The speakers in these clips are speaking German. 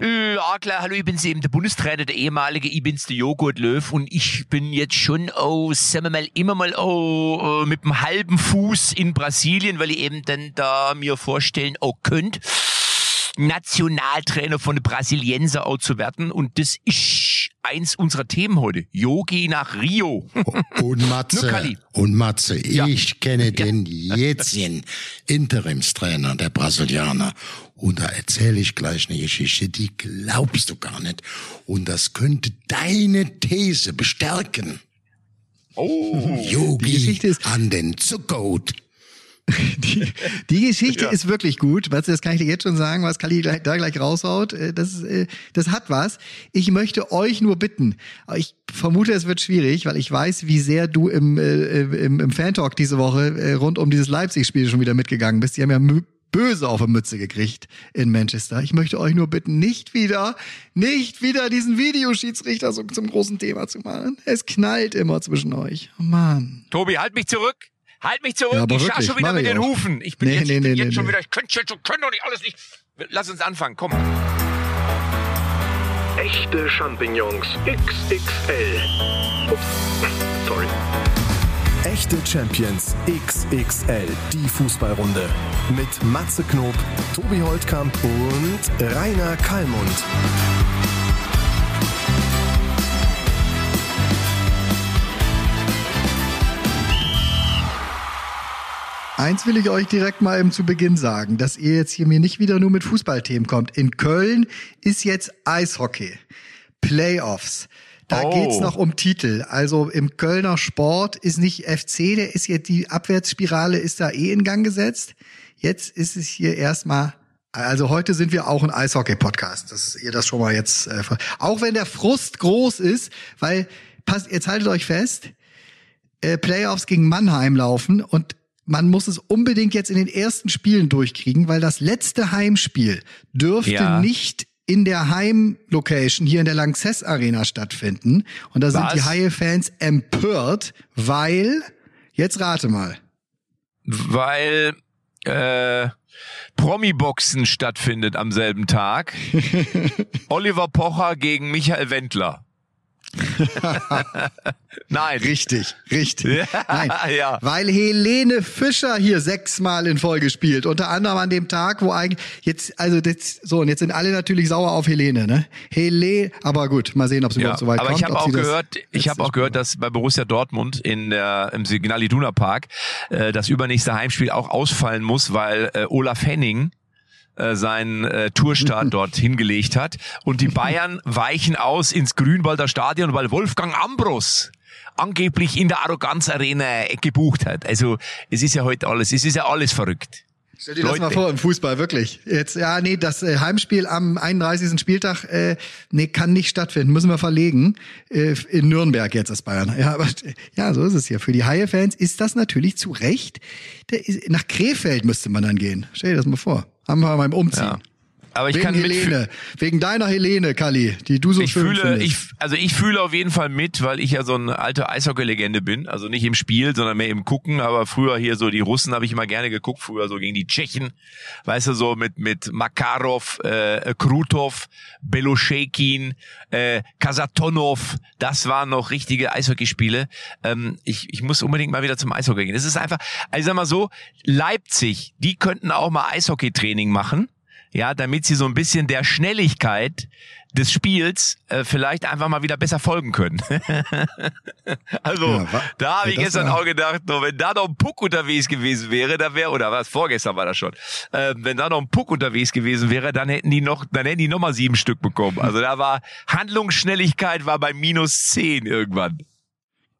Äh, ja, klar, hallo, ich bin's eben der Bundestrainer, der ehemalige, ich bin's der Joghurt Löw und ich bin jetzt schon, oh, sagen wir mal, immer mal, oh, mit dem halben Fuß in Brasilien, weil ich eben dann da mir vorstellen, oh, könnt, Nationaltrainer von den Brasilienser auch zu werden und das ist eins unserer Themen heute. Yogi nach Rio. Und Matze, und Matze, ja. ich kenne ja. den jetzigen Interimstrainer der Brasilianer. Und da erzähle ich gleich eine Geschichte, die glaubst du gar nicht. Und das könnte deine These bestärken. Oh, Yogi an den Zuckerhut. Die, die Geschichte ja. ist wirklich gut. Was, das kann ich dir jetzt schon sagen, was Kali da gleich raushaut. Äh, das, äh, das hat was. Ich möchte euch nur bitten. Ich vermute, es wird schwierig, weil ich weiß, wie sehr du im, äh, im, im Fan-Talk diese Woche rund um dieses Leipzig-Spiel schon wieder mitgegangen bist. Die haben ja böse auf die Mütze gekriegt in Manchester. Ich möchte euch nur bitten, nicht wieder, nicht wieder diesen Videoschiedsrichter so zum großen Thema zu machen. Es knallt immer zwischen euch. Oh Mann. Tobi, halt mich zurück. Halt mich zurück, ja, ich schau schon wieder mit den Hufen. Ich bin nee, jetzt, nee, ich bin nee, jetzt nee, schon nee. wieder, ich könnte können doch nicht alles nicht. Lass uns anfangen, komm. Echte Champignons XXL. Ups, sorry. Echte Champions XXL, die Fußballrunde. Mit Matze Knob, Tobi Holtkamp und Rainer Kallmund. Eins will ich euch direkt mal eben zu Beginn sagen, dass ihr jetzt hier mir nicht wieder nur mit Fußballthemen kommt. In Köln ist jetzt Eishockey. Playoffs. Da Oh. geht's noch um Titel. Also im Kölner Sport ist nicht FC, der ist jetzt die Abwärtsspirale ist da eh in Gang gesetzt. Jetzt ist es hier erstmal also heute sind wir auch ein Eishockey-Podcast, dass ihr das schon mal jetzt, äh, auch wenn der Frust groß ist, weil, passt, jetzt haltet euch fest, äh, Playoffs gegen Mannheim laufen und man muss es unbedingt jetzt in den ersten Spielen durchkriegen, weil das letzte Heimspiel dürfte Ja. nicht in der Heimlocation hier in der Lanxess Arena stattfinden. Und da sind Was? die Haie-Fans empört, weil, jetzt rate mal. Weil äh, Promi-Boxen stattfindet am selben Tag. Oliver Pocher gegen Michael Wendler. Nein. Richtig, richtig. Nein, ja. weil Helene Fischer hier sechsmal in Folge spielt. Unter anderem an dem Tag, wo eigentlich jetzt, also das, so und jetzt sind alle natürlich sauer auf Helene, ne? Helene, aber gut, mal sehen, ob sie Ja, überhaupt so weit aber kommt. ich habe auch gehört, ich habe auch gehört, dass bei Borussia Dortmund in der im Signal Iduna Park äh, das übernächste Heimspiel auch ausfallen muss, weil äh, Olaf Henning äh, seinen äh, Tourstart dort hingelegt hat und die Bayern weichen aus ins Grünwalder Stadion, weil Wolfgang Ambros angeblich in der Arroganz Arena gebucht hat. Also es ist ja heute alles, es ist ja alles verrückt. Stell dir das Leute. mal vor im Fußball, wirklich. Jetzt, ja, nee, das äh, Heimspiel am 31. Spieltag, äh, nee, kann nicht stattfinden. Müssen wir verlegen. Äh, in Nürnberg jetzt ist Bayern. Ja, aber ja, so ist es hier. Für die Haie-Fans ist das natürlich zu Recht. Der nach Krefeld müsste man dann gehen. Stell dir das mal vor. Haben wir beim Umziehen. Ja. Aber ich Wegen kann Helene. Wegen deiner Helene, Kali, die du so ich schön fühle, findest. ich, also ich fühle auf jeden Fall mit, weil ich ja so eine alte Eishockey-Legende bin. Also nicht im Spiel, sondern mehr im Gucken. Aber früher hier so die Russen habe ich immer gerne geguckt. Früher so gegen die Tschechen. Weißt du, so mit, mit Makarov, äh, Krutov, Beloshekin, äh, Kasatonov. Das waren noch richtige Eishockeyspiele. Ähm, ich, ich muss unbedingt mal wieder zum Eishockey gehen. Das ist einfach, also sag mal so, Leipzig, die könnten auch mal Eishockeytraining machen ja, damit sie so ein bisschen der Schnelligkeit des Spiels äh, vielleicht einfach mal wieder besser folgen können. also, Ja, wa- da habe ich gestern war- auch gedacht, no, wenn da noch ein Puck unterwegs gewesen wäre, da wäre, oder was, vorgestern war das schon, äh, wenn da noch ein Puck unterwegs gewesen wäre, dann hätten die noch, dann hätten die noch mal sieben Stück bekommen. Also da war Handlungsschnelligkeit war bei minus zehn irgendwann.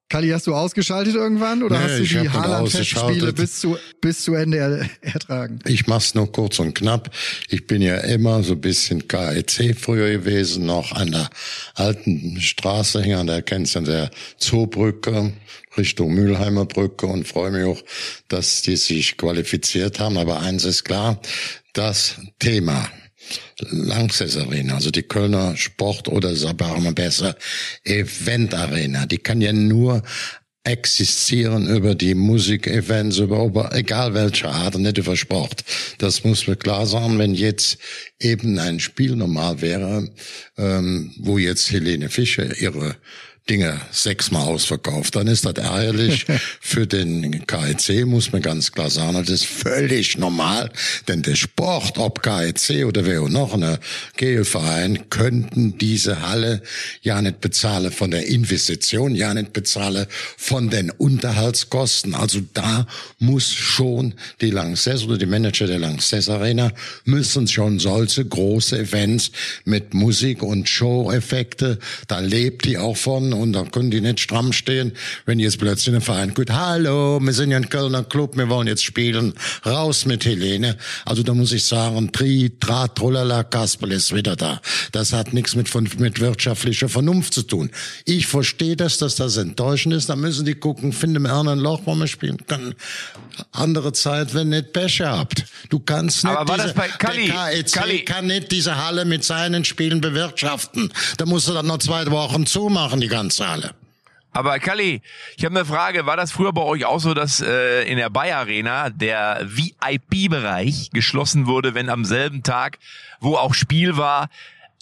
Kali, hast du ausgeschaltet irgendwann oder Nee, hast du die ausgeschaltet. bis zu, bis zu Ende er, ertragen? Ich mach's nur kurz und knapp. Ich bin ja immer so ein bisschen KEC früher gewesen, noch an der alten Straße hier, an der kennst du der Zoobrücke Richtung Mülheimer Brücke und freue mich auch, dass die sich qualifiziert haben. Aber eins ist klar, das Thema Lanxess Arena, also die Kölner Sport oder sagen wir besser Event Arena, die kann ja nur existieren über die Musikevents, über, über egal welche Art nicht über Sport. Das muss mir klar sein, wenn jetzt eben ein Spiel normal wäre, ähm, wo jetzt Helene Fischer ihre Dinge sechsmal ausverkauft, dann ist das ärgerlich. Für den KIC muss man ganz klar sagen, das ist völlig normal, denn der Sport, ob KIC oder wer auch noch, eine GL-Verein, könnten diese Halle ja nicht bezahlen von der Investition, ja nicht bezahlen von den Unterhaltskosten. Also da muss schon die Lanxess oder die Manager der Lanxess Arena müssen schon solche große Events mit Musik und Show-Effekte, da lebt die auch von und da können die nicht stramm stehen, wenn jetzt plötzlich ein Verein, gut, hallo, wir sind ja ein Kölner Club, wir wollen jetzt spielen, raus mit Helene. Also da muss ich sagen, Tri, Tra, Trollala, Kasperl ist wieder da. Das hat nichts mit, mit wirtschaftlicher Vernunft zu tun. Ich verstehe das, dass das enttäuschend ist, da müssen die gucken, finden wir ein Loch, wo wir spielen können. Andere Zeit, wenn nicht Pech habt. Du kannst nicht Aber war diese, das bei Kalli? der KEC Kalli. kann nicht diese Halle mit seinen Spielen bewirtschaften. Da musst du dann noch zwei Wochen zumachen, die ganze Halle. Aber Kalli, ich habe eine Frage. War das früher bei euch auch so, dass äh, in der Bayer Arena der VIP-Bereich geschlossen wurde, wenn am selben Tag, wo auch Spiel war,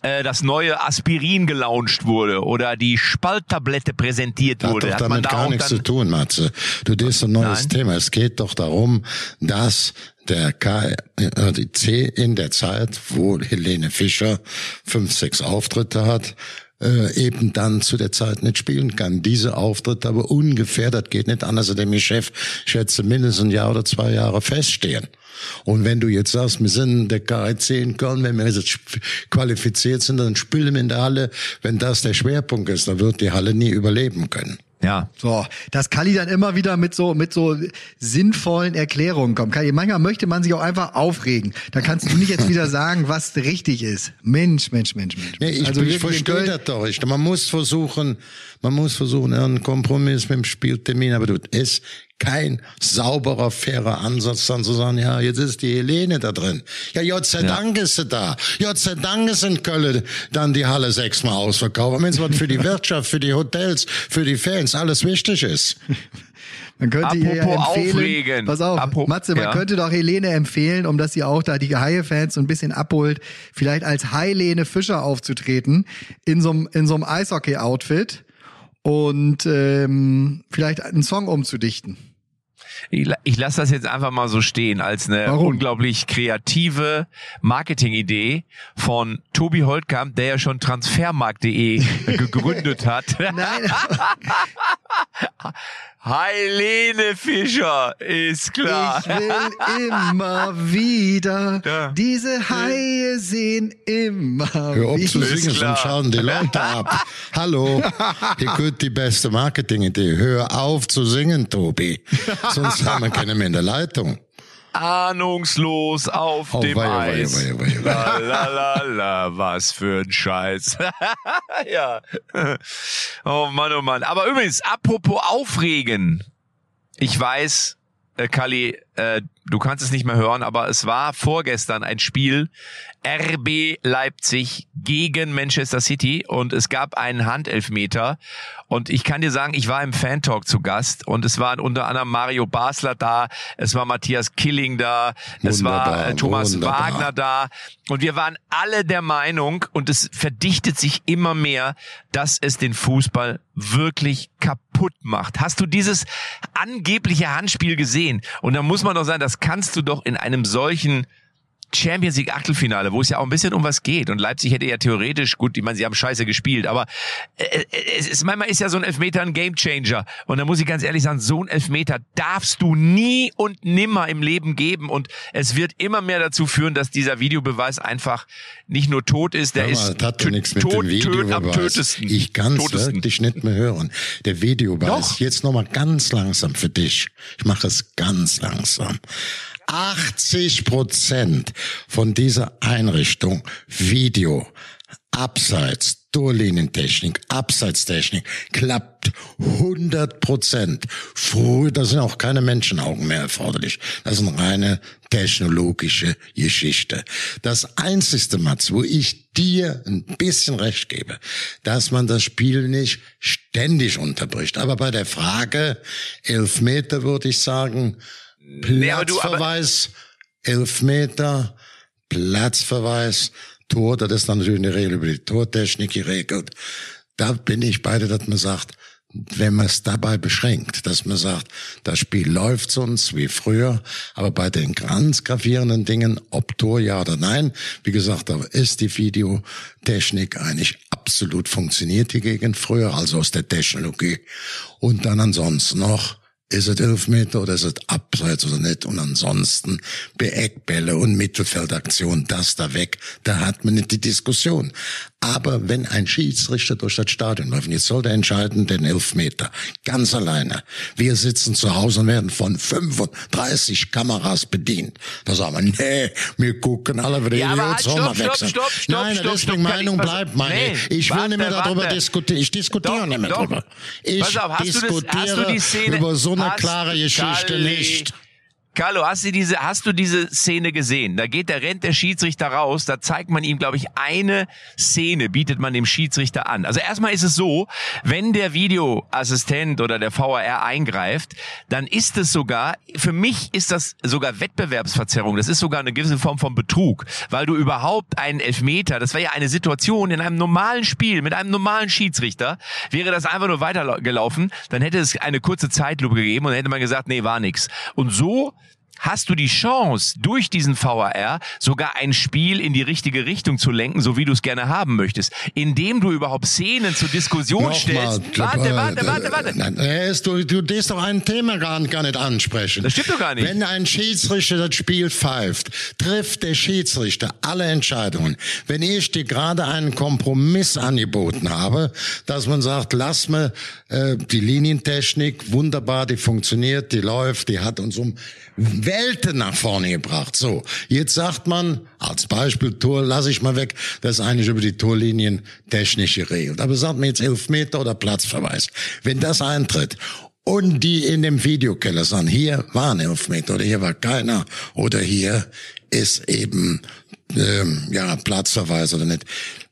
äh, das neue Aspirin gelauncht wurde oder die Spalttablette präsentiert Hat wurde? doch Hat damit da gar nichts zu tun, Matze. Du, das ist ein neues Nein. Thema. Es geht doch darum, dass der KIC in der Zeit, wo Helene Fischer fünf, sechs Auftritte hat, äh, eben dann zu der Zeit nicht spielen kann. Diese Auftritte aber ungefähr, das geht nicht anders, als der Chef schätze mindestens ein Jahr oder zwei Jahre feststehen. Und wenn du jetzt sagst, wir sind der KIC in Köln, wenn wir jetzt qualifiziert sind, dann spielen wir in der Halle. Wenn das der Schwerpunkt ist, dann wird die Halle nie überleben können. ja. So, dass Kali dann immer wieder mit so mit so sinnvollen Erklärungen kommt. Kali, manchmal möchte man sich auch einfach aufregen. Da kannst du nicht jetzt wieder sagen, was richtig ist. Mensch, Mensch, Mensch, Mensch. Nee, ich, Also ich in verstehe das doch. Ich, man muss versuchen, man muss versuchen, einen Kompromiss mit dem Spieltermin, aber du, ist kein sauberer, fairer Ansatz, dann zu sagen, ja, jetzt ist die Helene da drin. Ja, Gott sei Dank ist sie da. Gott sei Dank ist in Köln dann die Halle sechsmal ausverkauft. Wenn es was für die Wirtschaft, für die Hotels, für die Fans alles wichtig ist. Man könnte ihr ja Apropos empfehlen, aufregen. pass auf, Apro- Matze, man ja. könnte doch Helene empfehlen, um dass sie auch da die Haie-Fans so ein bisschen abholt, vielleicht als Heilene Fischer aufzutreten, in so einem, in so einem Eishockey-Outfit und ähm, vielleicht einen Song umzudichten. Ich, ich lasse das jetzt einfach mal so stehen als eine Warum? unglaublich kreative Marketingidee von Tobi Holtkamp, der ja schon transfermarkt.de gegründet hat. Nein, Helene Fischer, ist klar. ich will immer wieder Ja. diese Haie sehen immer Hör auf zu wieder. singen, sonst schauen die Leute ab. Hallo, hier kommt die beste Marketingidee. Hör auf zu singen, Tobi. Sonst haben wir keine mehr in der Leitung. Ahnungslos auf Oh, dem weia, Eis. weia, weia, La, la, la, la, was für ein Scheiß. ja. Oh Mann, oh Mann. Aber übrigens, apropos Aufregen. Ich weiß, äh, Kali, äh, du kannst es nicht mehr hören, aber es war vorgestern ein Spiel RB Leipzig gegen Manchester City und es gab einen Handelfmeter und ich kann dir sagen, ich war im Fan-Talk zu Gast und es waren unter anderem Mario Basler da, es war Matthias Killing da, es war Wunderbar, äh, Thomas wunderbar. Wagner da und wir waren alle der Meinung und es verdichtet sich immer mehr, dass es den Fußball wirklich kaputt macht. Hast du dieses angebliche Handspiel gesehen? Und da muss man doch sagen, das kannst du doch in einem solchen Champions League Achtelfinale, wo es ja auch ein bisschen um was geht und Leipzig hätte ja theoretisch, gut, ich meine, sie haben scheiße gespielt, aber äh, äh, es ist, manchmal ist ja so ein Elfmeter ein Gamechanger und da muss ich ganz ehrlich sagen, so ein Elfmeter darfst du nie und nimmer im Leben geben und es wird immer mehr dazu führen, dass dieser Videobeweis einfach nicht nur tot ist, der mal, ist hat ja nichts mit tot, dem töt, am Videobeweis. tötesten. Ich kann wirklich nicht mehr hören. Der Videobeweis, Doch. jetzt nochmal ganz langsam für dich. Ich mache es ganz langsam. 80 Prozent von dieser Einrichtung Video abseits Torlinientechnik, Abseitstechnik klappt 100 Prozent. Früher, da sind auch keine Menschenaugen mehr erforderlich. Das ist eine reine technologische Geschichte. Das einzigste, Mats, wo ich dir ein bisschen recht gebe, dass man das Spiel nicht ständig unterbricht. Aber bei der Frage Elfmeter würde ich sagen, Platzverweis, Elfmeter, Platzverweis, Tor, das ist dann natürlich eine Regel über die Tortechnik geregelt. Da bin ich beide, dass man sagt, wenn man es dabei beschränkt, dass man sagt, das Spiel läuft sonst wie früher, aber bei den ganz gravierenden Dingen, ob Tor ja oder nein, wie gesagt, da ist die Videotechnik eigentlich absolut funktioniert die gegen früher, also aus der Technologie. Und dann ansonsten noch, ist es Elfmeter oder ist es Abseits oder nicht? Und ansonsten Eckbälle und Mittelfeldaktion, das da weg, da hat man nicht die Diskussion. Aber wenn ein Schiedsrichter durch das Stadion läuft, jetzt soll der entscheiden den Elfmeter, ganz alleine. Wir sitzen zu Hause und werden von 35 Kameras bedient. Da sagen wir, nee, wir gucken alle, wie die Ja, Jungs halt, stopp, wechseln. stopp, stopp, Nein, stopp, deswegen stopp, Meinung bleibt meine. Nee, ich will warte, nicht mehr darüber diskutieren. Ich diskutiere Doch, nicht mehr doch. drüber. Ich auf, das- diskutiere Szene- über so eine klare Geschichte Kalli, nicht. Carlo, hast du diese, hast du diese Szene gesehen? Da geht der, rennt der Schiedsrichter raus, da zeigt man ihm, glaube ich, eine Szene, bietet man dem Schiedsrichter an. Also erstmal ist es so, wenn der Videoassistent oder der VAR eingreift, dann ist es sogar, für mich ist das sogar Wettbewerbsverzerrung. Das ist sogar eine gewisse Form von Betrug, weil du überhaupt einen Elfmeter, das wäre ja eine Situation in einem normalen Spiel mit einem normalen Schiedsrichter, wäre das einfach nur weitergelaufen, dann hätte es eine kurze Zeitlupe gegeben und dann hätte man gesagt, nee, war nix. Und so hast du die Chance, durch diesen VAR sogar ein Spiel in die richtige Richtung zu lenken, so wie du es gerne haben möchtest, indem du überhaupt Szenen zur Diskussion stellst. Warte, warte, warte, warte. Ist, du, du darfst doch ein Thema gar, gar nicht ansprechen. Das stimmt doch gar nicht. Wenn ein Schiedsrichter das Spiel pfeift, trifft der Schiedsrichter alle Entscheidungen. Wenn ich dir gerade einen Kompromiss angeboten habe, dass man sagt, lass mir äh, die Linientechnik wunderbar, die funktioniert, die läuft, die hat uns um Welten nach vorne gebracht. So, jetzt sagt man, als Beispiel Tor, lasse ich mal weg, das ist eigentlich über die Torlinien technisch geregelt. Aber sagt mir jetzt Elfmeter oder Platzverweis. Wenn das eintritt und die in dem Videokeller sagen, hier war ein Elfmeter oder hier war keiner oder hier ist eben ähm, ja Platzverweis oder nicht,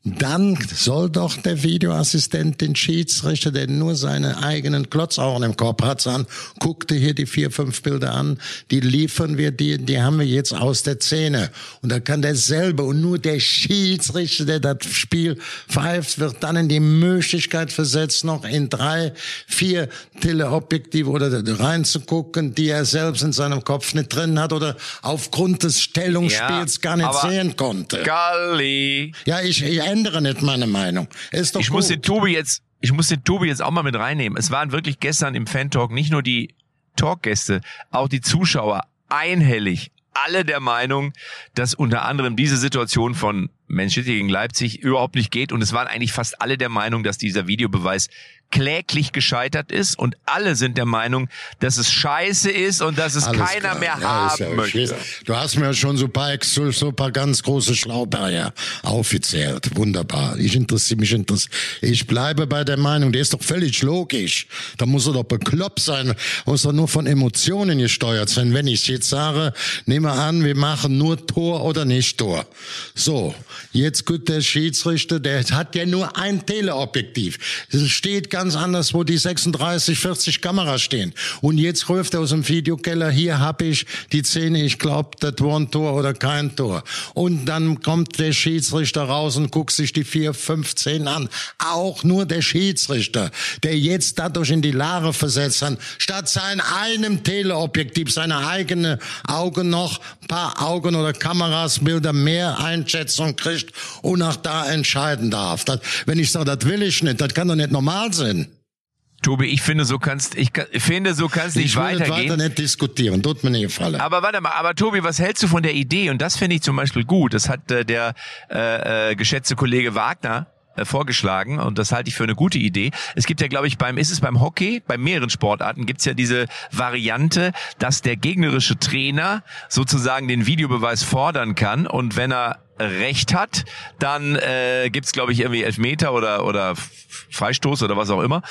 dann soll doch der Videoassistent den Schiedsrichter, der nur seine eigenen Klotzaugen im Kopf hat, sagen, guck dir hier die vier, fünf Bilder an, die liefern wir dir, die haben wir jetzt aus der Szene. Und da kann der selber und nur der Schiedsrichter, der das Spiel pfeift, wird dann in die Möglichkeit versetzt, noch in drei, vier Teleobjektive oder reinzugucken, die er selbst in seinem Kopf nicht drin hat oder aufgrund des Stellungsspiels gar nicht sehen konnte. Galli. Ja, ich, ich ändere nicht meine Meinung. Ist doch Ich gut. muss den Tobi jetzt, ich muss den Tobi jetzt auch mal mit reinnehmen. Es waren wirklich gestern im Fan-Talk nicht nur die Talkgäste, auch die Zuschauer einhellig alle der Meinung, dass unter anderem diese Situation von Manchester gegen Leipzig überhaupt nicht geht. Und es waren eigentlich fast alle der Meinung, dass dieser Videobeweis kläglich gescheitert ist. Und alle sind der Meinung, dass es scheiße ist und dass es Alles keiner klar. mehr Ja, haben ja, möchte. Du hast mir schon so ein paar, so paar ganz große Schlauberger aufgezählt. Wunderbar. Ich interessiere mich interessiert. Ich bleibe bei der Meinung, der ist doch völlig logisch. Da muss er doch bekloppt sein. Muss doch nur von Emotionen gesteuert sein. Wenn ich jetzt sage, nehmen wir an, wir machen nur Tor oder nicht Tor. So. Jetzt gut der Schiedsrichter, der hat ja nur ein Teleobjektiv. Es steht ganz anders, wo die 36, 40 Kameras stehen. Und jetzt ruft er aus dem Videokeller, hier hab ich die Szene, ich glaube, das war ein Tor oder kein Tor. Und dann kommt der Schiedsrichter raus und guckt sich die 4, 5, 10 an. Auch nur der Schiedsrichter, der jetzt dadurch in die Lage versetzt hat, statt sein einem Teleobjektiv, seine eigene Augen noch, paar Augen oder Kameras, Bilder mehr Einschätzung kriegt und auch da entscheiden darf. Das, wenn ich sage, das will ich nicht, das kann doch nicht normal sein. Tobi, ich finde, so kannst, ich kann- finde, so kannst nicht Ich will weitergehen. weiter nicht diskutieren, tut mir nicht gefallen. Aber warte mal, aber Tobi, was hältst du von der Idee? Und das finde ich zum Beispiel gut. Das hat äh, der äh, äh, geschätzte Kollege Wagner äh, vorgeschlagen und das halte ich für eine gute Idee. Es gibt ja, glaube ich, beim, ist es beim Hockey, bei mehreren Sportarten gibt's ja diese Variante, dass der gegnerische Trainer sozusagen den Videobeweis fordern kann und wenn er Recht hat, dann äh, gibt's glaube ich irgendwie Elfmeter oder oder Freistoß oder was auch immer.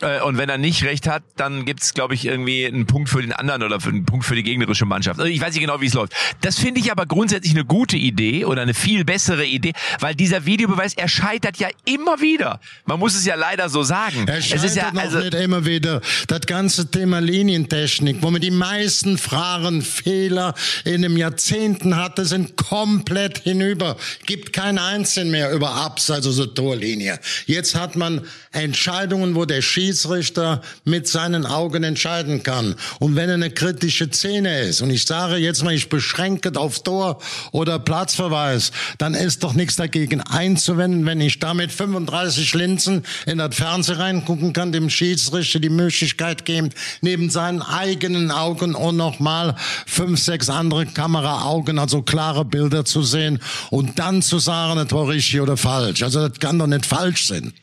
Äh, und wenn er nicht recht hat, dann gibt's glaube ich, irgendwie einen Punkt für den anderen oder einen Punkt für die gegnerische Mannschaft. Also ich weiß nicht genau, wie es läuft. Das finde ich aber grundsätzlich eine gute Idee oder eine viel bessere Idee, weil dieser Videobeweis, er scheitert ja immer wieder. Man muss es ja leider so sagen. Er es ist ja also nicht immer wieder. Das ganze Thema Linientechnik, wo man die meisten Fragen, Fehler in den Jahrzehnten hatte, sind komplett hinüber. Gibt keinen einzigen mehr über Abs, also so Torlinie. Jetzt hat man Entscheidungen, wo der Schiedsrichter mit seinen Augen entscheiden kann. Und wenn eine kritische Szene ist, und ich sage jetzt mal, ich beschränke auf Tor oder Platzverweis, dann ist doch nichts dagegen einzuwenden, wenn ich damit 35 Linsen in das Fernsehen reingucken kann, dem Schiedsrichter die Möglichkeit geben, neben seinen eigenen Augen auch nochmal fünf, sechs andere Kameraaugen, also klare Bilder zu sehen und dann zu sagen, das war richtig oder falsch. Also das kann doch nicht falsch sein.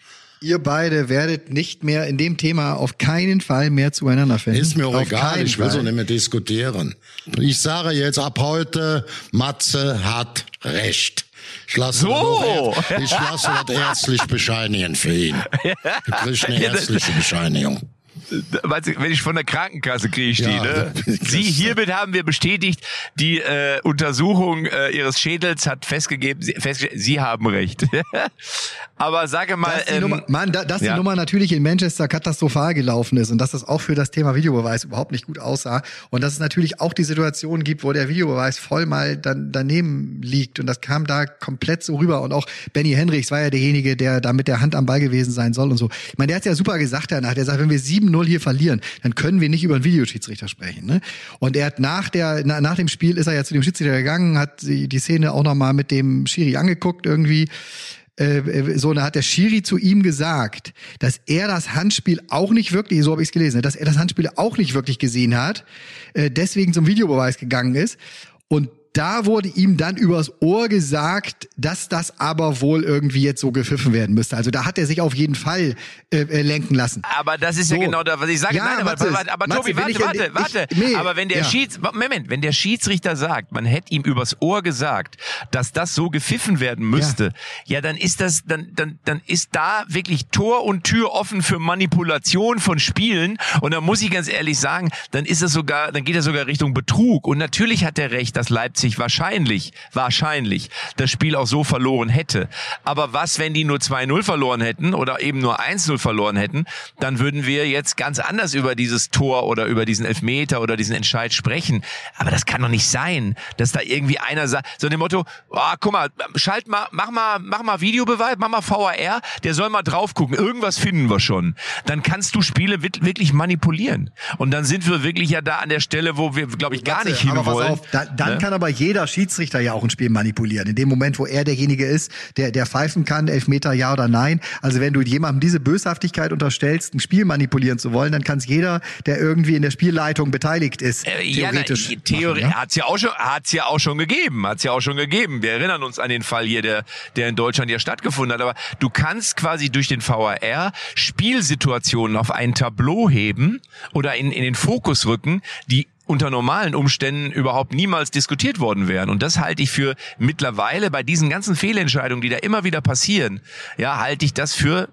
Ihr beide werdet nicht mehr in dem Thema auf keinen Fall mehr zueinander finden. Ist mir auch auf egal, ich will so Fall. nicht mehr diskutieren. Ich sage jetzt ab heute, Matze hat recht. Ich lasse, So. das, ich lasse das ärztlich bescheinigen für ihn. Du kriegst eine ärztliche Bescheinigung. Wenn ich von der Krankenkasse kriege ich die, Ja, ne? das- Sie, hiermit haben wir bestätigt, die äh, Untersuchung äh, Ihres Schädels hat festgegeben, Sie, festgestellt, Sie haben recht. Aber sage mal, Dass die, ähm, Nummer, Mann, da, dass ja. die Nummer natürlich in Manchester katastrophal gelaufen ist und dass das auch für das Thema Videobeweis überhaupt nicht gut aussah und dass es natürlich auch die Situation gibt, wo der Videobeweis voll mal dann daneben liegt und das kam da komplett so rüber und auch Benny Henrichs war ja derjenige, der da mit der Hand am Ball gewesen sein soll und so. Ich meine, der hat ja super gesagt danach, der sagt, wenn wir 7-0 hier verlieren, dann können wir nicht über einen Videoschiedsrichter sprechen. Ne? Und er hat nach der na, nach dem Spiel ist er ja zu dem Schiedsrichter gegangen, hat die, die Szene auch noch mal mit dem Schiri angeguckt irgendwie äh, so, da hat der Schiri zu ihm gesagt, dass er das Handspiel auch nicht wirklich, so habe ich es gelesen, dass er das Handspiel auch nicht wirklich gesehen hat, äh, deswegen zum Videobeweis gegangen ist. Und da wurde ihm dann übers Ohr gesagt, dass das aber wohl irgendwie jetzt so gepfiffen werden müsste. Also da hat er sich auf jeden Fall äh, äh, lenken lassen. Aber das ist ja So. genau das, was ich sage. Ja, Nein, aber, Matze, aber, aber Matze, Tobi, warte, ja- warte, ich- warte. nee, aber wenn der ja. Schieds, Moment, wenn der Schiedsrichter sagt, man hätte ihm übers Ohr gesagt, dass das so gepfiffen werden müsste, ja, dann ist das, dann, dann, dann ist da wirklich Tor und Tür offen für Manipulation von Spielen. Und da muss ich ganz ehrlich sagen, dann ist es sogar, dann geht er sogar Richtung Betrug. Und natürlich hat er recht, dass Leipzig wahrscheinlich, wahrscheinlich das Spiel auch so verloren hätte. Aber was, wenn die nur 2-0 verloren hätten oder eben nur 1-0 verloren hätten, dann würden wir jetzt ganz anders über dieses Tor oder über diesen Elfmeter oder diesen Entscheid sprechen. Aber das kann doch nicht sein, dass da irgendwie einer sagt, so dem Motto, oh, guck mal, schalt mal, mach mal, mach mal Videobeweis, mach mal VAR, der soll mal drauf gucken, irgendwas finden wir schon. Dann kannst du Spiele wirklich manipulieren. Und dann sind wir wirklich ja da an der Stelle, wo wir, glaube ich, gar nicht hinwollen. auf, da, dann Ne? kann aber jeder Schiedsrichter ja auch ein Spiel manipulieren. In dem Moment, wo er derjenige ist, der, der pfeifen kann, Elfmeter ja oder nein. Also wenn du jemandem diese Böshaftigkeit unterstellst, ein Spiel manipulieren zu wollen, dann kann es jeder, der irgendwie in der Spielleitung beteiligt ist, Äh, ja, theoretisch. Theorie machen, ja? hat's ja auch schon, hat's ja auch schon gegeben, hat's ja auch schon gegeben. Wir erinnern uns an den Fall hier, der, der in Deutschland ja stattgefunden hat. Aber du kannst quasi durch den VAR Spielsituationen auf ein Tableau heben oder in, in den Fokus rücken, die unter normalen Umständen überhaupt niemals diskutiert worden wären. Und das halte ich für mittlerweile bei diesen ganzen Fehlentscheidungen, die da immer wieder passieren, ja, halte ich das für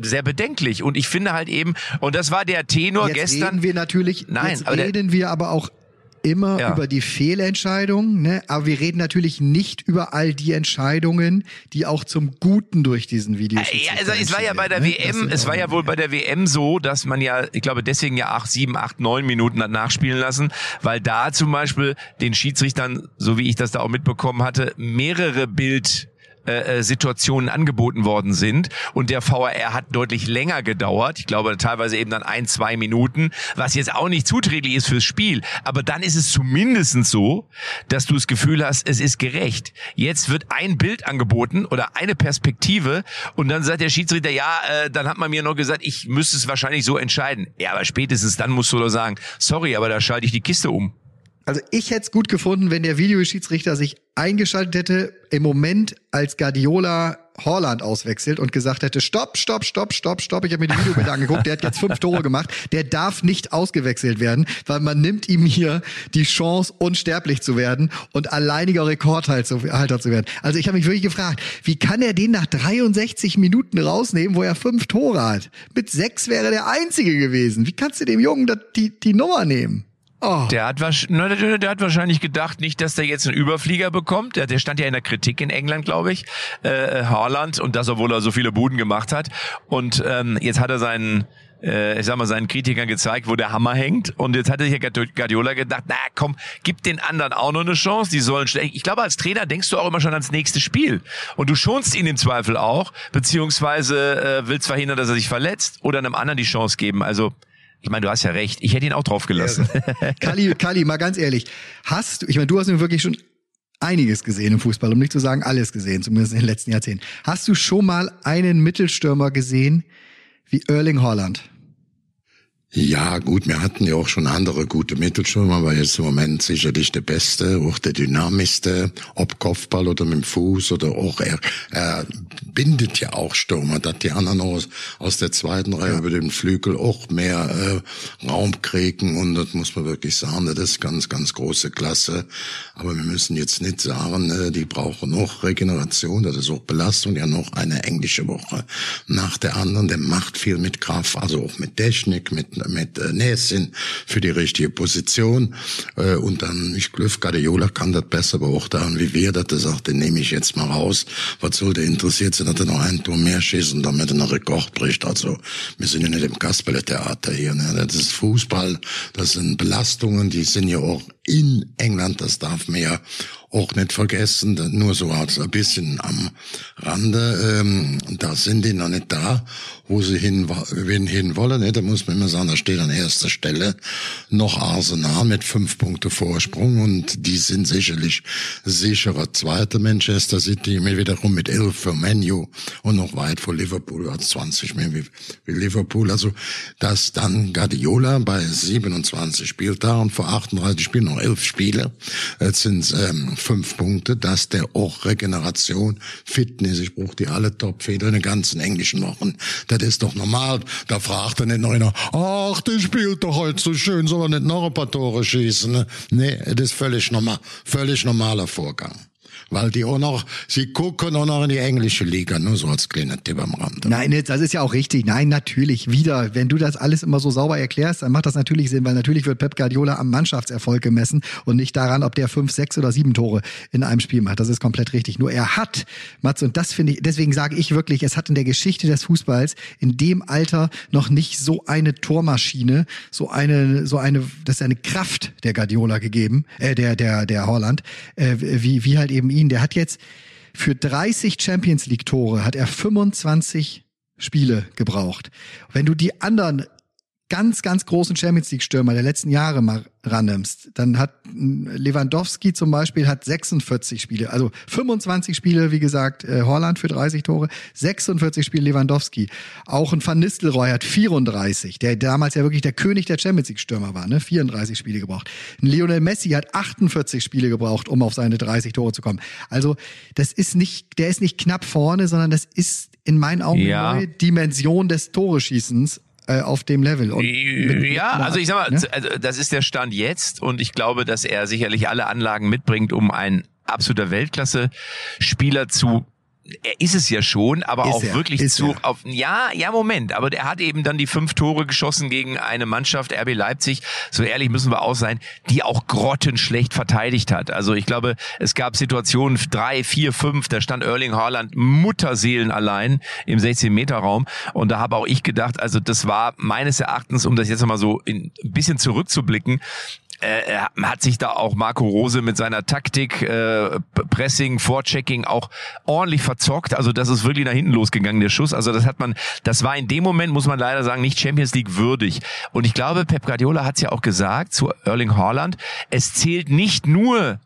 sehr bedenklich. Und ich finde halt eben, und das war der Tenor Jetzt gestern. reden wir natürlich, Nein, jetzt aber der- reden wir aber auch immer Ja. über die Fehlentscheidungen, ne? aber wir reden natürlich nicht über all die Entscheidungen, die auch zum Guten durch diesen Video Ja, also es war ja bei der ne? WM, es war ja wohl bei der WM so, dass man ja, ich glaube deswegen ja acht, sieben, acht, neun Minuten hat nachspielen lassen, weil da zum Beispiel den Schiedsrichtern, so wie ich das da auch mitbekommen hatte, mehrere Bild äh, äh, Situationen angeboten worden sind und der VAR hat deutlich länger gedauert. Ich glaube teilweise eben dann ein, zwei Minuten, was jetzt auch nicht zuträglich ist fürs Spiel. Aber dann ist es zumindest so, dass du das Gefühl hast, es ist gerecht. Jetzt wird ein Bild angeboten oder eine Perspektive und dann sagt der Schiedsrichter, ja, äh, dann hat man mir noch gesagt, ich müsste es wahrscheinlich so entscheiden. Ja, aber spätestens dann musst du doch sagen, sorry, aber da schalte ich die Kiste um. Also ich hätte es gut gefunden, wenn der Videoschiedsrichter sich eingeschaltet hätte im Moment, als Guardiola Holland auswechselt und gesagt hätte, stopp, stopp, stopp, stopp, stopp, ich habe mir die Videobilder angeguckt, der hat jetzt fünf Tore gemacht, der darf nicht ausgewechselt werden, weil man nimmt ihm hier die Chance, unsterblich zu werden und alleiniger Rekordhalter zu werden. Also ich habe mich wirklich gefragt, wie kann er den nach 63 Minuten rausnehmen, wo er fünf Tore hat? Mit sechs wäre der Einzige gewesen. Wie kannst du dem Jungen die, die Nummer nehmen? Oh. Der, hat, der hat wahrscheinlich gedacht, nicht, dass der jetzt einen Überflieger bekommt. Der, der stand ja in der Kritik in England, glaube ich, äh, Haaland, und das, obwohl er so viele Buden gemacht hat. Und ähm, jetzt hat er seinen äh, ich sag mal, seinen Kritikern gezeigt, wo der Hammer hängt. Und jetzt hatte sich Guardiola gedacht, na komm, gib den anderen auch noch eine Chance. Die sollen schnell. Ich glaube, als Trainer denkst du auch immer schon ans nächste Spiel. Und du schonst ihn im Zweifel auch, beziehungsweise äh, willst verhindern, dass er sich verletzt oder einem anderen die Chance geben. Also ich meine, du hast ja recht. Ich hätte ihn auch drauf gelassen. Ja. Kali, Kali, mal ganz ehrlich. Hast du, ich meine, du hast ihn wirklich schon einiges gesehen im Fußball, um nicht zu sagen alles gesehen, zumindest in den letzten Jahrzehnten. Hast du schon mal einen Mittelstürmer gesehen wie Erling Haaland? Ja, gut, wir hatten ja auch schon andere gute Mittelstürmer, aber jetzt im Moment sicherlich der Beste, auch der dynamischste, ob Kopfball oder mit dem Fuß oder auch er, er bindet ja auch Stürmer, dass die anderen aus, aus der zweiten Reihe ja. über den Flügel auch mehr äh, Raum kriegen und das muss man wirklich sagen, das ist ganz, ganz große Klasse. Aber wir müssen jetzt nicht sagen, äh, die brauchen noch Regeneration, das ist auch Belastung, ja noch eine englische Woche nach der anderen, der macht viel mit Kraft, also auch mit Technik, mit mit äh, Näschen für die richtige Position. Äh, und dann, ich glaube, Guardiola kann das besser beurteilen, wie wir das. Der sagt, den nehme ich jetzt mal raus. Was soll der interessiert sein, dass er noch ein Tor mehr schießen, damit er noch Rekord bricht. Also, wir sind ja nicht im Kasperle-Theater hier. Ne? Das ist Fußball, das sind Belastungen, die sind ja auch in England, das darf man ja auch nicht vergessen, nur so als ein bisschen am Rande, ähm, da sind die noch nicht da, wo sie hin, hin wollen. Da muss man immer sagen, da steht an erster Stelle noch Arsenal mit fünf Punkte Vorsprung und die sind sicherlich sicherer Zweiter Manchester City, mit wiederum mit elf für Menu und noch weit vor Liverpool als 20 mehr wie, wie Liverpool. Also, dass dann Guardiola bei 27 spielt da und vor 38 Spielen noch elf Spiele, jetzt sind ähm, fünf Punkte, dass der auch Regeneration, Fitness, ich brauche die alle Topfeder in den ganzen englischen Wochen. Das ist doch normal. Da fragt er nicht noch einer, ach, der spielt doch heute so schön, soll er nicht noch ein paar Tore schießen? Ne? Nee, das ist völlig normal, völlig normaler Vorgang weil die auch noch, sie gucken auch noch in die englische Liga, nur so als kleiner Tipp am Rand. Nein, das ist ja auch richtig. Nein, natürlich, wieder, wenn du das alles immer so sauber erklärst, dann macht das natürlich Sinn, weil natürlich wird Pep Guardiola am Mannschaftserfolg gemessen und nicht daran, ob der fünf, sechs oder sieben Tore in einem Spiel macht. Das ist komplett richtig. Nur er hat, Mats, und das finde ich, deswegen sage ich wirklich, es hat in der Geschichte des Fußballs in dem Alter noch nicht so eine Tormaschine, so eine, so eine, das ist eine Kraft der Guardiola gegeben, äh, der, der, der Holland, äh, wie, wie halt eben ihn ihn. Der hat jetzt für 30 Champions League Tore hat er 25 Spiele gebraucht. Wenn du die anderen ganz, ganz großen Champions League Stürmer der letzten Jahre mal rannimmst, dann hat Lewandowski zum Beispiel hat 46 Spiele, also 25 Spiele, wie gesagt, äh, Holland für 30 Tore, 46 Spiele Lewandowski. Auch ein Van Nistelrooy hat 34, der damals ja wirklich der König der Champions League Stürmer war, ne? 34 Spiele gebraucht. Ein Lionel Messi hat 48 Spiele gebraucht, um auf seine 30 Tore zu kommen. Also, das ist nicht, der ist nicht knapp vorne, sondern das ist in meinen Augen ja. eine neue Dimension des Toreschießens äh, auf dem Level. Und mit, mit ja, also ich sag mal, ne? also das ist der Stand jetzt und ich glaube, dass er sicherlich alle Anlagen mitbringt, um ein absoluter Weltklasse-Spieler zu er ist es ja schon, aber ist auch er, wirklich zu er. auf ja, ja Moment, aber der hat eben dann die fünf Tore geschossen gegen eine Mannschaft RB Leipzig, so ehrlich müssen wir auch sein, die auch grottenschlecht verteidigt hat. Also ich glaube, es gab Situationen drei, vier, fünf, da stand Erling Haaland Mutterseelen allein im 16 Meter Raum und da habe auch ich gedacht, also das war meines Erachtens, um das jetzt nochmal so ein bisschen zurückzublicken, äh, hat sich da auch Marco Rose mit seiner Taktik, äh, Pressing, Vorchecking auch ordentlich verzockt. Also das ist wirklich nach hinten losgegangen, der Schuss. Also das hat man, das war in dem Moment, muss man leider sagen, nicht Champions League würdig. Und ich glaube, Pep Guardiola hat es ja auch gesagt zu Erling Haaland, es zählt nicht nur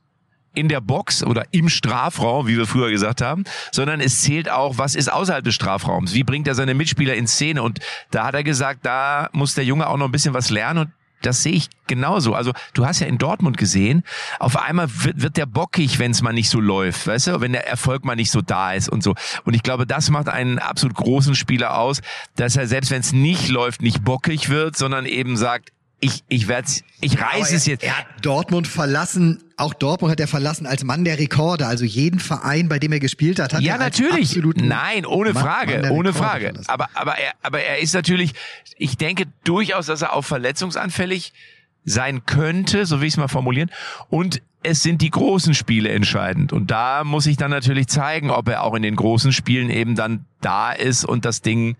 in der Box oder im Strafraum, wie wir früher gesagt haben, sondern es zählt auch, was ist außerhalb des Strafraums? Wie bringt er seine Mitspieler in Szene? Und da hat er gesagt, da muss der Junge auch noch ein bisschen was lernen und das sehe ich genauso. Also du hast ja in Dortmund gesehen, auf einmal wird, wird der bockig, wenn es mal nicht so läuft, weißt du, wenn der Erfolg mal nicht so da ist und so. Und ich glaube, das macht einen absolut großen Spieler aus, dass er selbst wenn es nicht läuft, nicht bockig wird, sondern eben sagt, ich, ich werde ich reiße es jetzt. Er hat Dortmund verlassen, auch Dortmund hat er verlassen als Mann der Rekorde. Also jeden Verein, bei dem er gespielt hat, hat ja er natürlich. Nein, ohne Mann- Frage, Mann ohne Rekorde Frage. verlassen. Aber aber er aber er ist natürlich, ich denke durchaus, dass er auch verletzungsanfällig sein könnte, so will ich es mal formulieren. Und es sind die großen Spiele entscheidend. Und da muss ich dann natürlich zeigen, ob er auch in den großen Spielen eben dann da ist und das Ding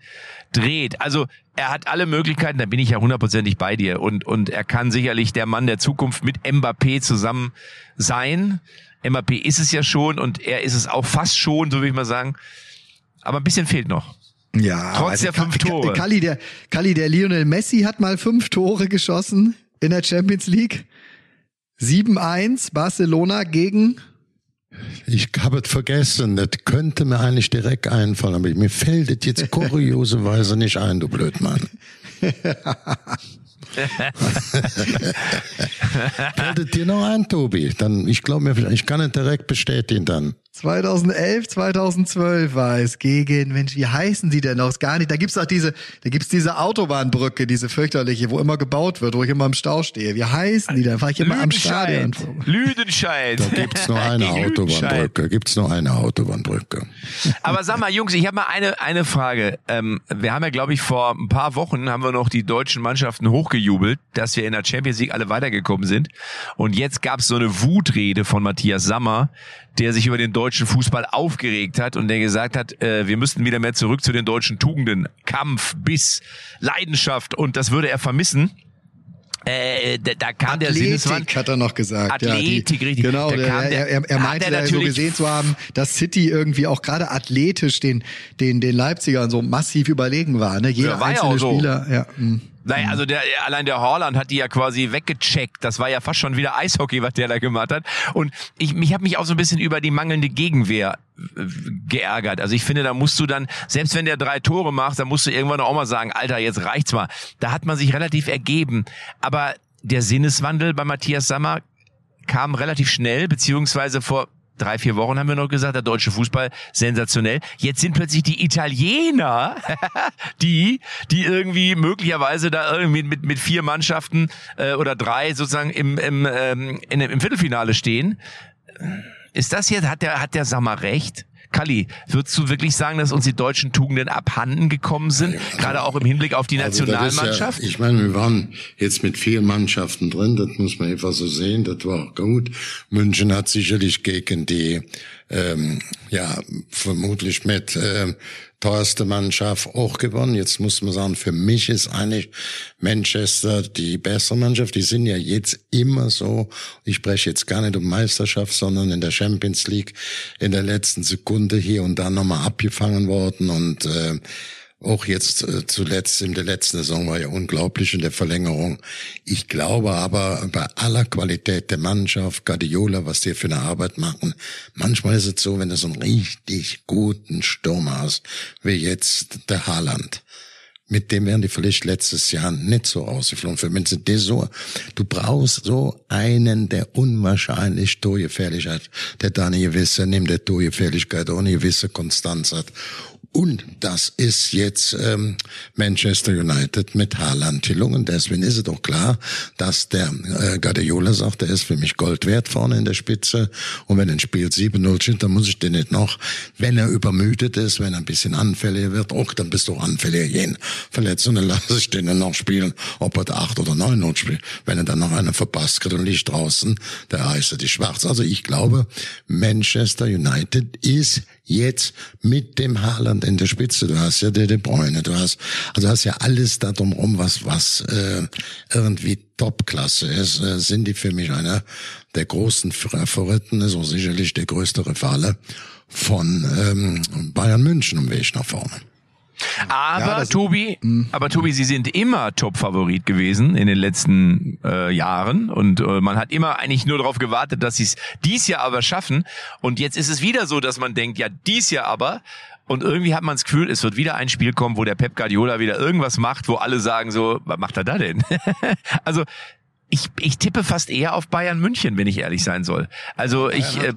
dreht. Also er hat alle Möglichkeiten, da bin ich ja hundertprozentig bei dir. Und, und er kann sicherlich der Mann der Zukunft mit Mbappé zusammen sein. Mbappé ist es ja schon und er ist es auch fast schon, so will ich mal sagen. Aber ein bisschen fehlt noch. Ja, Trotz also der fünf Tore. Kalli, der, Kalli, der Lionel Messi hat mal fünf Tore geschossen in der Champions League. 7-1 Barcelona gegen Ich habe es vergessen, das könnte mir eigentlich direkt einfallen, aber mir fällt es jetzt kurioserweise nicht ein, du Blödmann. fällt es dir noch ein, Tobi? Dann, ich glaube mir, ich kann es direkt bestätigen dann. 2011, 2012 war es gegen, Mensch, wie heißen die denn noch? Ist gar nicht. Da gibt's doch diese, da gibt's diese Autobahnbrücke, diese fürchterliche, wo immer gebaut wird, wo ich immer im Stau stehe. Wie heißen die denn? Fahr ich immer am Stadion. Lüdenscheid. Lüdenscheid. Da gibt's nur eine. Autobahnbrücke. Gibt's nur eine Autobahnbrücke. Aber sag mal, Jungs, ich habe mal eine, eine Frage. Ähm, wir haben ja, glaube ich, vor ein paar Wochen haben wir noch die deutschen Mannschaften hochgejubelt, dass wir in der Champions League alle weitergekommen sind. Und jetzt gab es so eine Wutrede von Matthias Sammer, der sich über den deutschen Fußball aufgeregt hat und der gesagt hat, äh, wir müssten wieder mehr zurück zu den deutschen Tugenden. Kampf, Biss, Leidenschaft und das würde er vermissen. Äh, da, da kam der Sinneswandel. Athletik hat er noch gesagt. Athletik, die, richtig. Genau, der, der- er, er, meinte er da so natürlich- gesehen zu haben, dass City irgendwie auch gerade athletisch den, den, den Leipzigern so massiv überlegen war. Ne? Jeder Ja, war ja einzelne auch so. Spieler. Ja, mm. Naja, also der, allein der Holland hat die ja quasi weggecheckt. Das war ja fast schon wieder Eishockey, was der da gemacht hat. Und ich, mich habe mich auch so ein bisschen über die mangelnde Gegenwehr äh, geärgert. Also ich finde, da musst du dann, selbst wenn der drei Tore macht, dann musst du irgendwann auch mal sagen, Alter, jetzt reicht's mal. Da hat man sich relativ ergeben. Aber der Sinneswandel bei Matthias Sammer kam relativ schnell, beziehungsweise vor drei, vier Wochen haben wir noch gesagt, der deutsche Fußball sensationell. Jetzt sind plötzlich die Italiener, die, die irgendwie möglicherweise da irgendwie mit, mit vier Mannschaften äh, oder drei sozusagen im, im, ähm, in, im Viertelfinale stehen. Ist das jetzt, hat der, hat der Sammer recht? Kalli, würdest du wirklich sagen, dass uns die deutschen Tugenden abhanden gekommen sind? Gerade auch im Hinblick auf die Also Nationalmannschaft? Ja, ich meine, wir waren jetzt mit vier Mannschaften drin, das muss man einfach so sehen, das war auch gut. München hat sicherlich gegen die, ähm, ja, vermutlich mit ähm, teuerste Mannschaft auch gewonnen. Jetzt muss man sagen, für mich ist eigentlich Manchester die bessere Mannschaft. Die sind ja jetzt immer so, ich spreche jetzt gar nicht um Meisterschaft, sondern in der Champions League in der letzten Sekunde hier und da nochmal abgefangen worden und äh, auch jetzt äh, zuletzt in der letzten Saison war ja unglaublich in der Verlängerung. Ich glaube aber bei aller Qualität der Mannschaft, Guardiola, was die für eine Arbeit machen, manchmal ist es so, wenn du so einen richtig guten Sturm hast, wie jetzt der Haaland. Mit dem wären die vielleicht letztes Jahr nicht so rausgeflogen. Für wenn sie das so, du brauchst so einen, der unwahrscheinlich Torgefährlichkeit, der da eine gewisse, neben der Torgefährlichkeit auch eine gewisse Konstanz hat. Und das ist jetzt ähm, Manchester United mit Haaland gelungen. Deswegen ist es doch klar, dass der äh, Guardiola sagt, er ist für mich Gold wert vorne in der Spitze. Und wenn ein Spiel 7-0 steht, dann muss ich den nicht noch, wenn er übermüdet ist, wenn er ein bisschen anfälliger wird, auch dann bist du anfälliger jeden Verletzung, dann lasse ich den dann noch spielen, ob er 8 oder 9-0 spielt. Wenn er dann noch einen verpasst kriegt und liegt draußen, da heißt er die Schwarz. Also ich glaube, Manchester United ist jetzt mit dem Haaland in der Spitze. Du hast ja die De Bruyne, du hast, also hast ja alles da drumherum, was, was äh, irgendwie Topklasse ist, äh, sind die für mich einer der großen Favoriten, ist auch sicherlich der größte Rivale von ähm, Bayern München im Weg nach vorne. Aber Ja, Tobi, aber Tobi, Sie sind immer Top-Favorit gewesen in den letzten äh, Jahren und äh, man hat immer eigentlich nur darauf gewartet, dass Sie es dies Jahr aber schaffen. Und jetzt ist es wieder so, dass man denkt, ja dies Jahr aber Und irgendwie hat man das Gefühl, es wird wieder ein Spiel kommen, wo der Pep Guardiola wieder irgendwas macht, wo alle sagen so, was macht er da denn? also ich, ich tippe fast eher auf Bayern München, wenn ich ehrlich sein soll. Also ich, äh,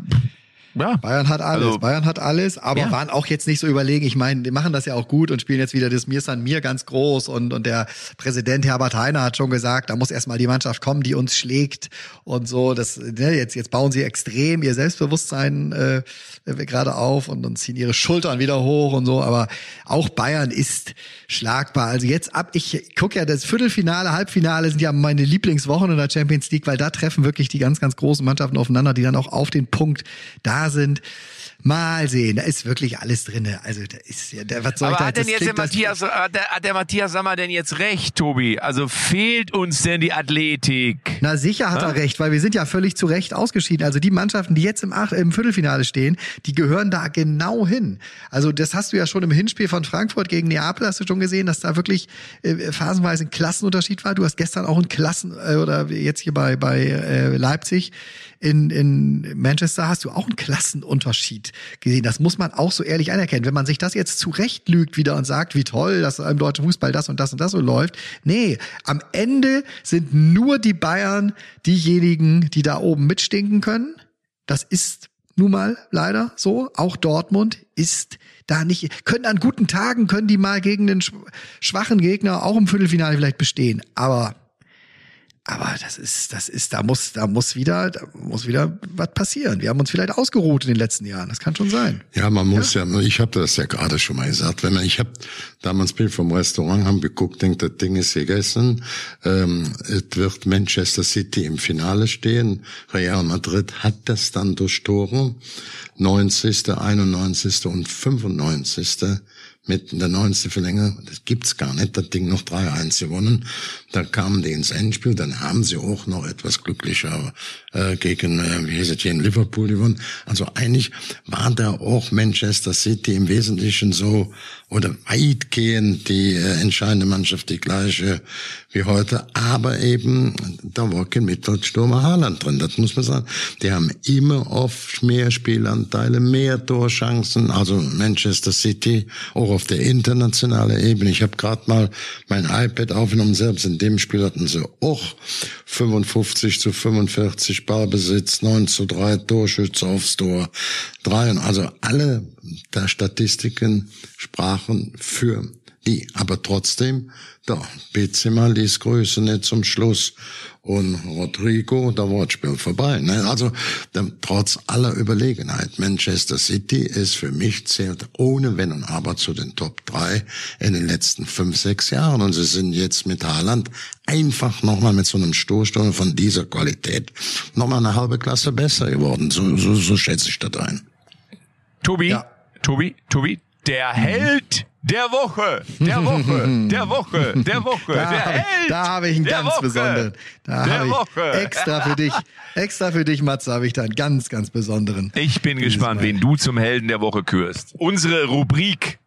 ja. Bayern hat alles, also, Bayern hat alles, aber ja. waren auch jetzt nicht so überlegen. Ich meine, die machen das ja auch gut und spielen jetzt wieder das Mir san mir ganz groß und, und der Präsident Herbert Heiner hat schon gesagt, da muss erstmal die Mannschaft kommen, die uns schlägt und so. Das, ne, jetzt, jetzt bauen sie extrem ihr Selbstbewusstsein äh, gerade auf und, und ziehen ihre Schultern wieder hoch und so. Aber auch Bayern ist schlagbar. Also jetzt ab, ich gucke ja das Viertelfinale, Halbfinale sind ja meine Lieblingswochen in der Champions League, weil da treffen wirklich die ganz, ganz großen Mannschaften aufeinander, die dann auch auf den Punkt da sind. Mal sehen, da ist wirklich alles drinne. Also da ist ja, der, was soll Aber da hat denn jetzt der Matthias, hat der, hat der Matthias Sammer denn jetzt recht, Tobi? Also fehlt uns denn die Athletik? Na sicher hat ha? er recht, weil wir sind ja völlig zu Recht ausgeschieden. Also die Mannschaften, die jetzt im, Ach im Viertelfinale stehen, die gehören da genau hin. Also das hast du ja schon im Hinspiel von Frankfurt gegen Neapel, hast du schon gesehen, dass da wirklich äh, phasenweise ein Klassenunterschied war. Du hast gestern auch einen Klassen, äh, oder jetzt hier bei, bei äh, Leipzig in, in Manchester hast du auch einen Klassenunterschied gesehen. Das muss man auch so ehrlich anerkennen. Wenn man sich das jetzt zurecht lügt wieder und sagt, wie toll, dass im deutschen Fußball das und das und das so läuft. Nee, am Ende sind nur die Bayern diejenigen, die da oben mitstinken können. Das ist nun mal leider so. Auch Dortmund ist da nicht, können an guten Tagen, können die mal gegen den schwachen Gegner auch im Viertelfinale vielleicht bestehen. Aber aber das ist, das ist, da muss, da muss wieder, da muss wieder was passieren. Wir haben uns vielleicht ausgeruht in den letzten Jahren. Das kann schon sein. Ja, man muss ja, ja ich habe das ja gerade schon mal gesagt. Wenn man, ich habe damals Bild vom Restaurant haben geguckt, denkt, das Ding ist gegessen. Ähm, es wird Manchester City im Finale stehen. Real Madrid hat das dann durch Tore. 90., 91. und 95 mit der neunste Verlängerung, das gibt's gar nicht, das Ding noch 3-1 gewonnen. Da kamen die ins Endspiel, dann haben sie auch noch etwas glücklicher äh, gegen, äh, wie hieß es hier, in Liverpool gewonnen. Also eigentlich war da auch Manchester City im Wesentlichen so, oder weitgehend die äh, entscheidende Mannschaft die gleiche wie heute, aber eben, da war kein Mittelstürmer Haaland drin, das muss man sagen. Die haben immer oft mehr Spielanteile, mehr Torchancen, also Manchester City, auch auf der internationalen Ebene. Ich habe gerade mal mein iPad aufgenommen, selbst in dem Spiel hatten sie auch 55 zu 45 Ballbesitz, 9 zu 3 Torschütze aufs Tor, 3, also alle der Statistiken sprachen für die. Aber trotzdem, da, Benzema ließ Größe nicht zum Schluss und Rodrigo, da war das Spiel vorbei. Ne? Also trotz aller Überlegenheit, Manchester City ist für mich zählt ohne Wenn und Aber zu den Top 3 in den letzten fünf, sechs Jahren. Und sie sind jetzt mit Haaland einfach nochmal mit so einem Stoßstunde von dieser Qualität nochmal eine halbe Klasse besser geworden. So, so, so schätze ich das ein. Tobi, ja. Tobi, Tobi, der Held der Woche, der Woche, der Woche, der Woche, da der Held. Da habe ich einen ganz Woche, besonderen. Da habe ich Woche. extra für dich, extra für dich, Matze, habe ich da einen ganz, ganz besonderen. Ich bin gespannt, Mal. wen du zum Helden der Woche kürst. Unsere Rubrik.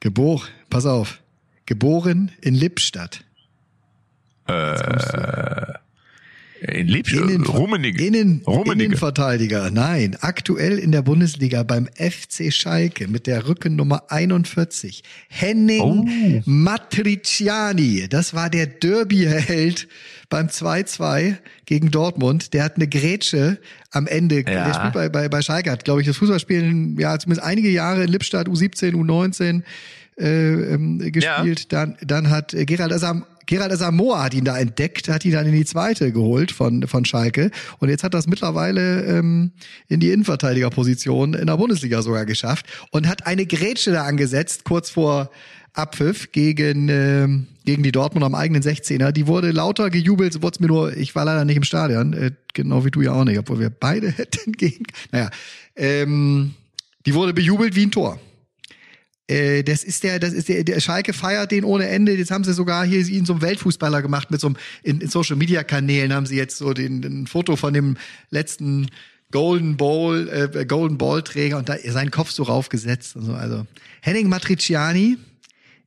Geboren, pass auf. Geboren in Lippstadt. Äh. In Liebsch Innen, Rummenigge. Innen, Rummenigge. Innenverteidiger, nein. Aktuell in der Bundesliga beim FC Schalke mit der Rückennummer 41. Henning oh. Matriciani. Das war der Derby-Held beim 2-2 gegen Dortmund. Der hat eine Grätsche am Ende. Ja. Der spielt bei, bei, bei Schalke, hat, glaube ich, das Fußballspielen, ja, zumindest einige Jahre in Lippstadt, U17, U19 äh, ähm, gespielt. Ja. Dann, dann hat Gerald Asam Gerald Asamoah hat ihn da entdeckt, hat ihn dann in die zweite geholt von, von Schalke. Und jetzt hat das mittlerweile ähm, in die Innenverteidigerposition in der Bundesliga sogar geschafft und hat eine Grätsche da angesetzt, kurz vor Abpfiff gegen, äh, gegen die Dortmund am eigenen 16er. Die wurde lauter gejubelt, so wurde es mir nur, ich war leider nicht im Stadion, äh, genau wie du ja auch nicht, obwohl wir beide hätten gegen. Naja, ähm, die wurde bejubelt wie ein Tor. Äh, das ist der, das ist der, der Schalke feiert den ohne Ende. Jetzt haben sie sogar hier ihn zum Weltfußballer gemacht mit so einem, in, in Social Media Kanälen haben sie jetzt so den, den Foto von dem letzten Golden Ball, äh, Golden Ball Träger und da seinen Kopf so raufgesetzt und so. Also Henning Matriciani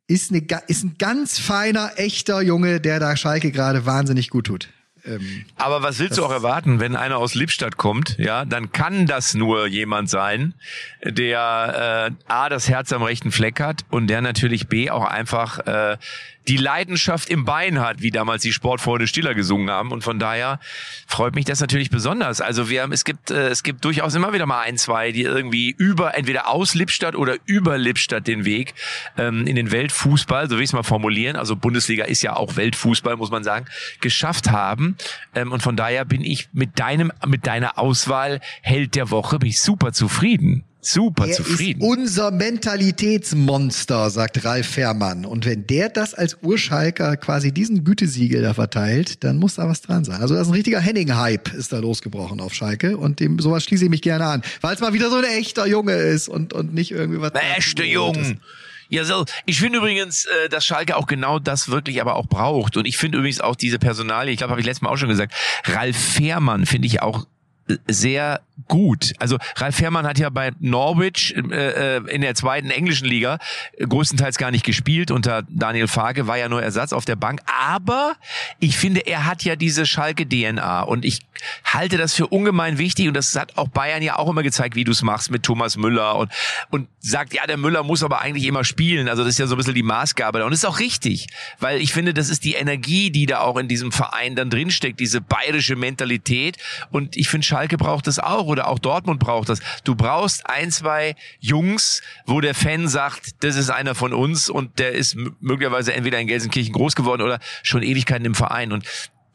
ist, eine, ist ein ganz feiner, echter Junge, der da Schalke gerade wahnsinnig gut tut. Ähm, Aber was willst du auch erwarten, wenn einer aus Lippstadt kommt? Ja, dann kann das nur jemand sein, der äh, a das Herz am rechten Fleck hat und der natürlich b auch einfach äh, die Leidenschaft im Bein hat, wie damals die Sportfreunde Stiller gesungen haben. Und von daher freut mich das natürlich besonders. Also wir haben, es gibt, äh, es gibt durchaus immer wieder mal ein, zwei, die irgendwie über, entweder aus Lippstadt oder über Lippstadt den Weg ähm, in den Weltfußball, so will ich es mal formulieren, also Bundesliga ist ja auch Weltfußball, muss man sagen, geschafft haben. Ähm, und von daher bin ich mit deinem, mit deiner Auswahl Held der Woche, bin ich super zufrieden. Super er zufrieden. ist unser Mentalitätsmonster, sagt Ralf Fährmann. Und wenn der das als Urschalker quasi diesen Gütesiegel da verteilt, dann muss da was dran sein. Also das ist ein richtiger Henning-Hype ist da losgebrochen auf Schalke. Und dem sowas schließe ich mich gerne an. Weil es mal wieder so ein echter Junge ist und, und nicht irgendwie was... Ein echter Jung. Ja, so. Ich finde übrigens, äh, dass Schalke auch genau das wirklich aber auch braucht. Und ich finde übrigens auch diese Personalie, ich glaube, habe ich letztes Mal auch schon gesagt, Ralf Fährmann finde ich auch sehr gut. Also Ralf Fährmann hat ja bei Norwich äh, in der zweiten englischen Liga größtenteils gar nicht gespielt. Unter Daniel Farke war ja nur Ersatz auf der Bank. Aber ich finde, er hat ja diese Schalke-DNA und ich halte das für ungemein wichtig und das hat auch Bayern ja auch immer gezeigt, wie du es machst mit Thomas Müller und, und sagt, ja, der Müller muss aber eigentlich immer spielen. Also das ist ja so ein bisschen die Maßgabe da. Und ist auch richtig, weil ich finde, das ist die Energie, die da auch in diesem Verein dann drinsteckt, diese bayerische Mentalität. Und ich finde, Schalke braucht das auch oder auch Dortmund braucht das. Du brauchst ein, zwei Jungs, wo der Fan sagt, das ist einer von uns und der ist möglicherweise entweder in Gelsenkirchen groß geworden oder schon Ewigkeiten im Verein. Und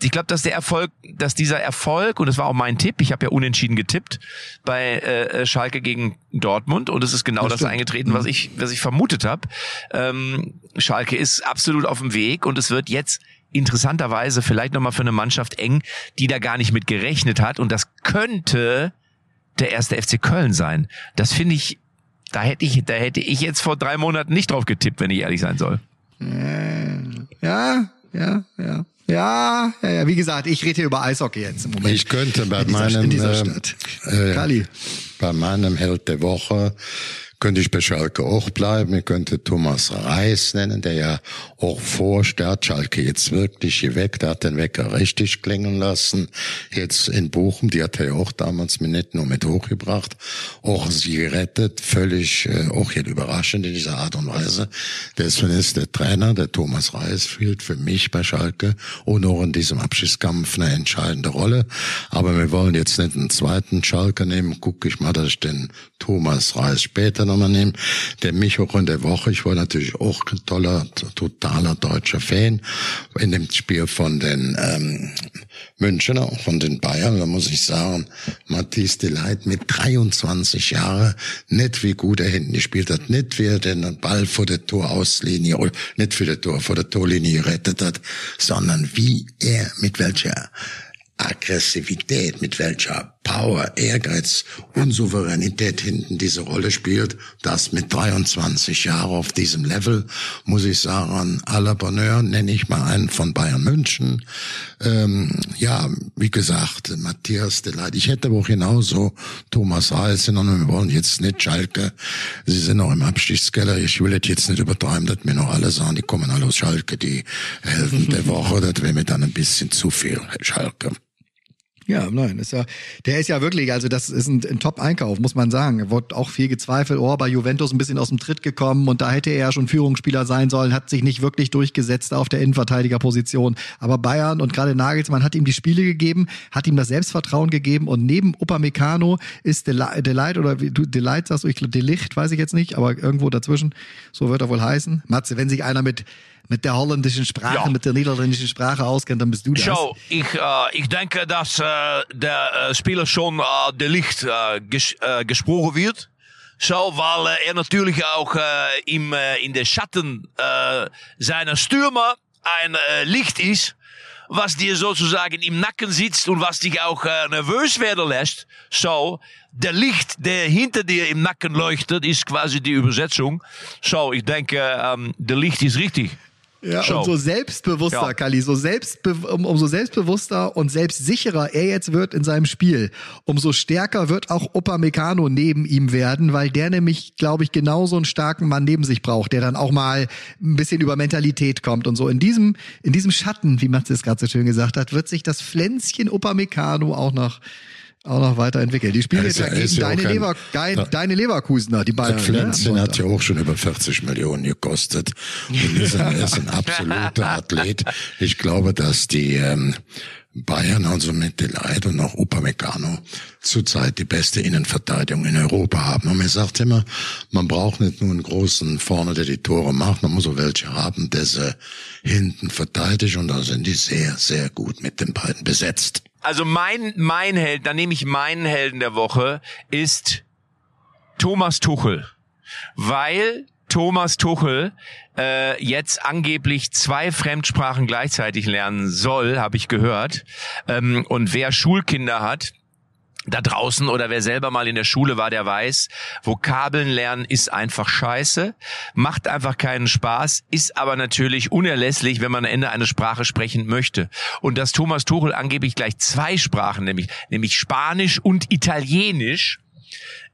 ich glaube, dass der Erfolg, dass dieser Erfolg, und das war auch mein Tipp, ich habe ja unentschieden getippt bei äh, Schalke gegen Dortmund und es ist genau das, das eingetreten, was ich, was ich vermutet habe. Ähm, Schalke ist absolut auf dem Weg und es wird jetzt interessanterweise vielleicht nochmal für eine Mannschaft eng, die da gar nicht mit gerechnet hat. Und das könnte der erste FC Köln sein. Das finde ich, da hätte ich, da hätte ich jetzt vor drei Monaten nicht drauf getippt, wenn ich ehrlich sein soll. Ja, ja, ja. Ja, ja, ja, wie gesagt, ich rede hier über Eishockey jetzt im Moment. Ich könnte bei in dieser, meinem in dieser Stadt. Äh, Kali. bei meinem Held der Woche könnte ich bei Schalke auch bleiben. Ich könnte Thomas Reis nennen, der ja auch vorstellt, Schalke jetzt wirklich hier weg. Der hat den Wecker richtig klingen lassen. Jetzt in Bochum, die hat er ja auch damals mir nicht nur mit hochgebracht, auch sie gerettet, völlig, äh, auch hier überraschend in dieser Art und Weise. Deswegen ist der Trainer, der Thomas Reis, spielt für mich bei Schalke und auch in diesem Abschiedskampf eine entscheidende Rolle. Aber wir wollen jetzt nicht einen zweiten Schalke nehmen. Guck ich mal, dass ich den Thomas Reis später nochmal nehmen. Der mich auch in der Woche, ich war natürlich auch ein toller, totaler deutscher Fan in dem Spiel von den ähm, Münchner, von den Bayern, da muss ich sagen, Matthias Delight mit 23 Jahren, nicht wie gut er hinten gespielt hat, nicht wie er den Ball vor der Torauslinie, oder nicht für der Tor, vor der Torlinie gerettet hat, sondern wie er, mit welcher Aggressivität, mit welcher Power, Ehrgeiz und Souveränität hinten diese Rolle spielt, das mit 23 Jahren auf diesem Level, muss ich sagen, à la Bonheur nenne ich mal einen von Bayern München. Ähm, ja, wie gesagt, Matthias Deleit. Ich hätte aber auch genauso Thomas Reis und wir wollen jetzt nicht Schalke. Sie sind noch im Abstiegskeller. Ich will das jetzt nicht übertreiben, dass mir noch alle sagen, die kommen alle aus Schalke, die Helden der Woche. Das wäre mir dann ein bisschen zu viel, Schalke. Ja, nein, ist ja, der ist ja wirklich, also das ist ein, ein Top-Einkauf, muss man sagen. Wurde auch viel gezweifelt, oh, bei Juventus ein bisschen aus dem Tritt gekommen und da hätte er ja schon Führungsspieler sein sollen, hat sich nicht wirklich durchgesetzt auf der Innenverteidigerposition. Aber Bayern und gerade Nagelsmann hat ihm die Spiele gegeben, hat ihm das Selbstvertrauen gegeben und neben Upamecano ist Delight oder du Delight sagst du, ich Delicht, weiß ich jetzt nicht, aber irgendwo dazwischen, so wird er wohl heißen. Matze, wenn sich einer mit mit der holländischen Sprache, ja. mit der niederländischen Sprache auskennt, dann bist du das. Schau, ich, äh, ich denke, dass äh, der äh, Spieler schon äh, der Licht äh, ges äh, gesprochen wird. Schau, weil äh, er natürlich auch äh, im, äh, in der Schatten äh, seiner Stürmer ein äh, Licht ist, was dir sozusagen im Nacken sitzt und was dich auch äh, nervös werden lässt. So, der Licht, der hinter dir im Nacken leuchtet, ist quasi die Übersetzung. So, ich denke, ähm, der Licht ist richtig. Ja, Schau. und so selbstbewusster, Ja. Kali, so selbstbe um, umso selbstbewusster und selbstsicherer er jetzt wird in seinem Spiel, umso stärker wird auch Upamecano neben ihm werden, weil der nämlich, glaube ich, genauso einen starken Mann neben sich braucht, der dann auch mal ein bisschen über Mentalität kommt und so. In diesem, in diesem Schatten, wie Matze es gerade so schön gesagt hat, wird sich das Pflänzchen Upamecano auch noch auch noch weiterentwickeln. Die spielen jetzt ist ja- gegen deine, kein- Lever, dein, Ja. deine Leverkusener, die Bayern. Das ne, hat ja auch schon über 40 Millionen gekostet und ist ein, ist ein absoluter Athlet. Ich glaube, dass die ähm, Bayern, also mit Delight und auch Upamecano, zurzeit die beste Innenverteidigung in Europa haben. Und mir sagt immer, man braucht nicht nur einen großen vorne, der die Tore macht, man muss auch welche haben, der sie hinten verteidigt und da sind die sehr, sehr gut mit den beiden besetzt. Also mein, mein Held, dann nehme ich meinen Helden der Woche, ist Thomas Tuchel. Weil Thomas Tuchel äh, jetzt angeblich zwei Fremdsprachen gleichzeitig lernen soll, habe ich gehört. Ähm, und wer Schulkinder hat, da draußen oder wer selber mal in der Schule war, der weiß, Vokabeln lernen ist einfach scheiße, macht einfach keinen Spaß, ist aber natürlich unerlässlich, wenn man am Ende eine Sprache sprechen möchte. Und dass Thomas Tuchel angeblich gleich zwei Sprachen, nämlich, nämlich Spanisch und Italienisch,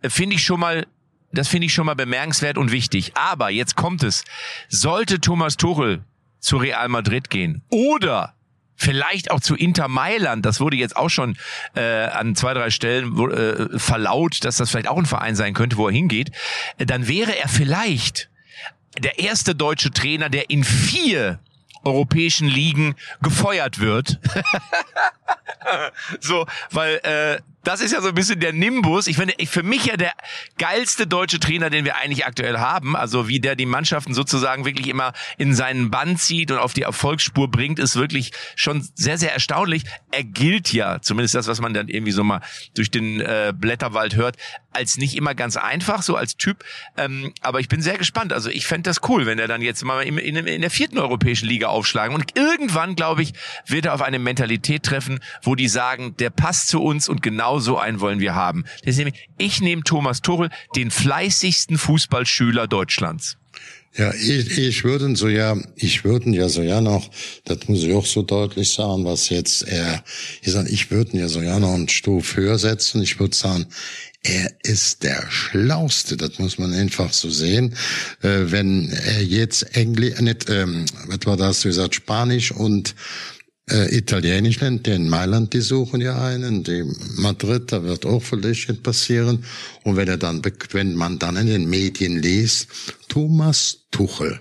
äh, finde ich schon mal das finde ich schon mal bemerkenswert und wichtig. Aber jetzt kommt es. Sollte Thomas Tuchel zu Real Madrid gehen oder vielleicht auch zu Inter Mailand, das wurde jetzt auch schon äh, an zwei, drei Stellen äh, verlaut, dass das vielleicht auch ein Verein sein könnte, wo er hingeht, äh, dann wäre er vielleicht der erste deutsche Trainer, der in vier europäischen Ligen gefeuert wird. so, weil äh, das ist ja so ein bisschen der Nimbus. Ich finde, für mich ja der geilste deutsche Trainer, den wir eigentlich aktuell haben. Also wie der die Mannschaften sozusagen wirklich immer in seinen Bann zieht und auf die Erfolgsspur bringt, ist wirklich schon sehr, sehr erstaunlich. Er gilt ja, zumindest das, was man dann irgendwie so mal durch den äh, Blätterwald hört, als nicht immer ganz einfach, so als Typ. Ähm, aber ich bin sehr gespannt. Also ich fände das cool, wenn er dann jetzt mal in, in, in der vierten europäischen Liga aufschlagen. Und irgendwann, glaube ich, wird er auf eine Mentalität treffen, wo die sagen, der passt zu uns und genau so einen wollen wir haben. Deswegen, ich nehme Thomas Tuchel, den fleißigsten Fußballschüler Deutschlands. Ja, ich, ich würden so ja, ich würden ja so ja noch, das muss ich auch so deutlich sagen, was jetzt er, ich sag, ich würden ja so ja noch einen Stufe höher setzen. Ich würde sagen, er ist der Schlauste, das muss man einfach so sehen. Äh, wenn er jetzt Englisch, nicht, ähm, was war das, du gesagt, Spanisch und äh, Italienisch lernt, der in Mailand, die suchen ja einen, die Madrid, da wird auch vielleicht passieren. Und wenn er dann, wenn man dann in den Medien liest, Thomas Tuchel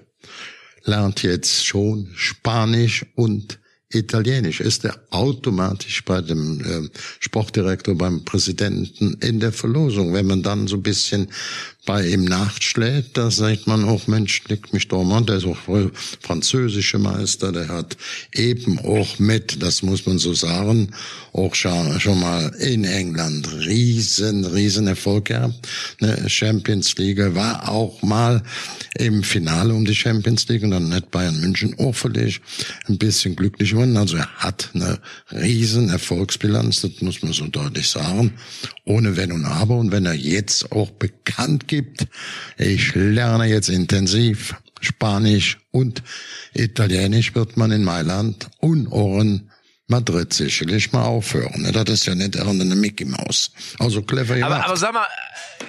lernt jetzt schon Spanisch und Italienisch. Ist er automatisch bei dem ähm, Sportdirektor, beim Präsidenten in der Verlosung. Wenn man dann so ein bisschen bei ihm nachschlägt, da sagt man auch, Mensch, leg mich doch mal, der ist auch voll französische Meister, der hat eben auch mit, das muss man so sagen, auch schon, schon mal in England riesen, riesen Erfolg gehabt. Ne, Champions League war auch mal im Finale um die Champions League und dann hat Bayern München auch völlig ein bisschen glücklich gewonnen. Also er hat eine riesen Erfolgsbilanz, das muss man so deutlich sagen, ohne Wenn und Aber. Und wenn er jetzt auch bekannt gibt, ich lerne jetzt intensiv Spanisch und Italienisch, wird man in Mailand in Madrid sicherlich mal aufhören. ne? Das ist ja nicht irgendeine Mickey Maus. Also clever Aber, gemacht. aber sag mal,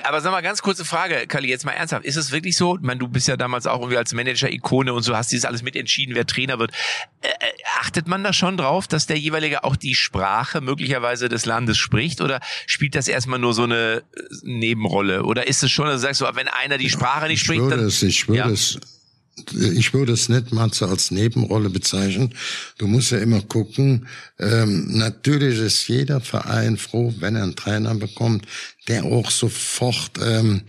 aber sag mal, ganz kurze Frage, Kali, jetzt mal ernsthaft. Ist es wirklich so? Ich meine, du bist ja damals auch irgendwie als Manager-Ikone und so, hast dieses alles mitentschieden, wer Trainer wird. Äh, äh, achtet man da schon drauf, dass der jeweilige auch die Sprache möglicherweise des Landes spricht? Oder spielt das erstmal nur so eine äh, Nebenrolle? Oder ist es schon, dass du sagst, so, wenn einer die Sprache nicht ich spricht, würde dann... es, ich würde Ja. es, ich würde es nicht mal so als Nebenrolle bezeichnen. Du musst ja immer gucken. Ähm, natürlich ist jeder Verein froh, wenn er einen Trainer bekommt, der auch sofort ähm,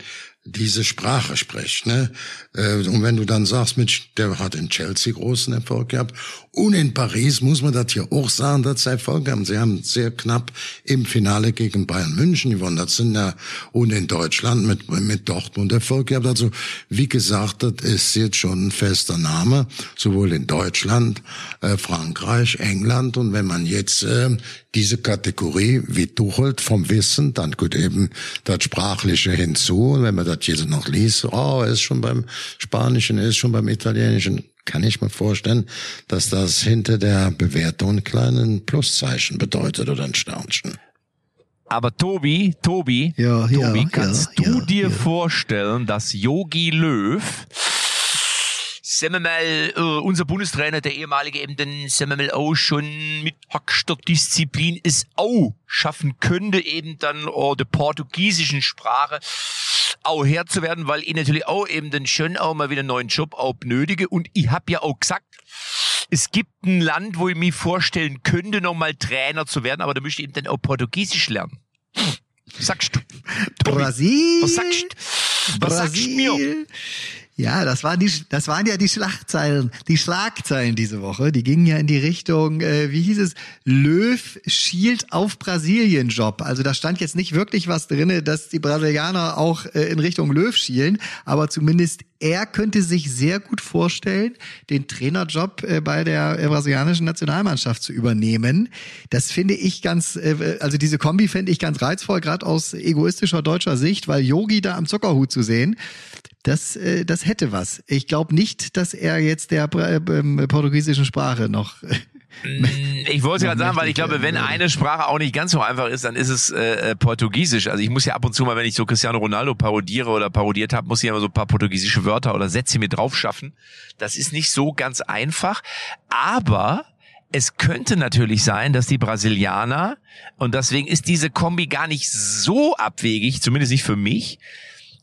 diese Sprache spricht. Ne? Äh, Und wenn du dann sagst, Mensch, der hat in Chelsea großen Erfolg gehabt und in Paris muss man das hier auch sagen, sie Erfolg haben. Sie haben sehr knapp im Finale gegen Bayern München gewonnen. Das sind ja und in Deutschland mit mit Dortmund Erfolg gehabt. Also wie gesagt, das ist jetzt schon ein fester Name, sowohl in Deutschland, äh, Frankreich, England und wenn man jetzt äh, diese Kategorie wie Tuchelt vom Wissen, dann gut eben das Sprachliche hinzu. Und wenn man das jetzt noch liest, oh, er ist schon beim Spanischen, er ist schon beim Italienischen, kann ich mir vorstellen, dass das hinter der Bewertung ein kleinen Pluszeichen bedeutet oder ein Sternchen. Aber Tobi, Tobi, Ja, Tobi, ja, kannst ja, du ja, dir ja. vorstellen, dass Yogi Löw, sagen wir mal, äh, unser Bundestrainer, der ehemalige eben, dann sagen wir mal auch schon mit höchster Disziplin es auch schaffen könnte, eben dann oh, der portugiesischen Sprache auch Herr zu werden, weil ich natürlich auch eben dann schon auch mal wieder einen neuen Job auch benötige. Und ich habe ja auch gesagt, es gibt ein Land, wo ich mir vorstellen könnte, nochmal Trainer zu werden, aber da müsste ich eben dann auch Portugiesisch lernen. Was sagst du? Tobi, Brasil. Was sagst du? Was sagst du mir? Ja, das waren die, das waren ja die Schlagzeilen, die Schlagzeilen diese Woche. Die gingen ja in die Richtung, äh, wie hieß es, Löw schielt auf Brasilien Job. Also da stand jetzt nicht wirklich was drinne, dass die Brasilianer auch äh, in Richtung Löw schielen, aber zumindest er könnte sich sehr gut vorstellen, den Trainerjob äh, bei der äh, brasilianischen Nationalmannschaft zu übernehmen. Das finde ich ganz, äh, also diese Kombi fände ich ganz reizvoll, gerade aus egoistischer deutscher Sicht, weil Yogi da am Zuckerhut zu sehen, das, das hätte was. Ich glaube nicht, dass er jetzt der äh, ähm, portugiesischen Sprache noch. Ich wollte gerade sagen, weil ich glaube, wenn eine Sprache auch nicht ganz so einfach ist, dann ist es äh, äh, Portugiesisch. Also ich muss ja ab und zu mal, wenn ich so Cristiano Ronaldo parodiere oder parodiert habe, muss ich immer so ein paar portugiesische Wörter oder Sätze mir drauf schaffen. Das ist nicht so ganz einfach, aber es könnte natürlich sein, dass die Brasilianer, und deswegen ist diese Kombi gar nicht so abwegig, zumindest nicht für mich,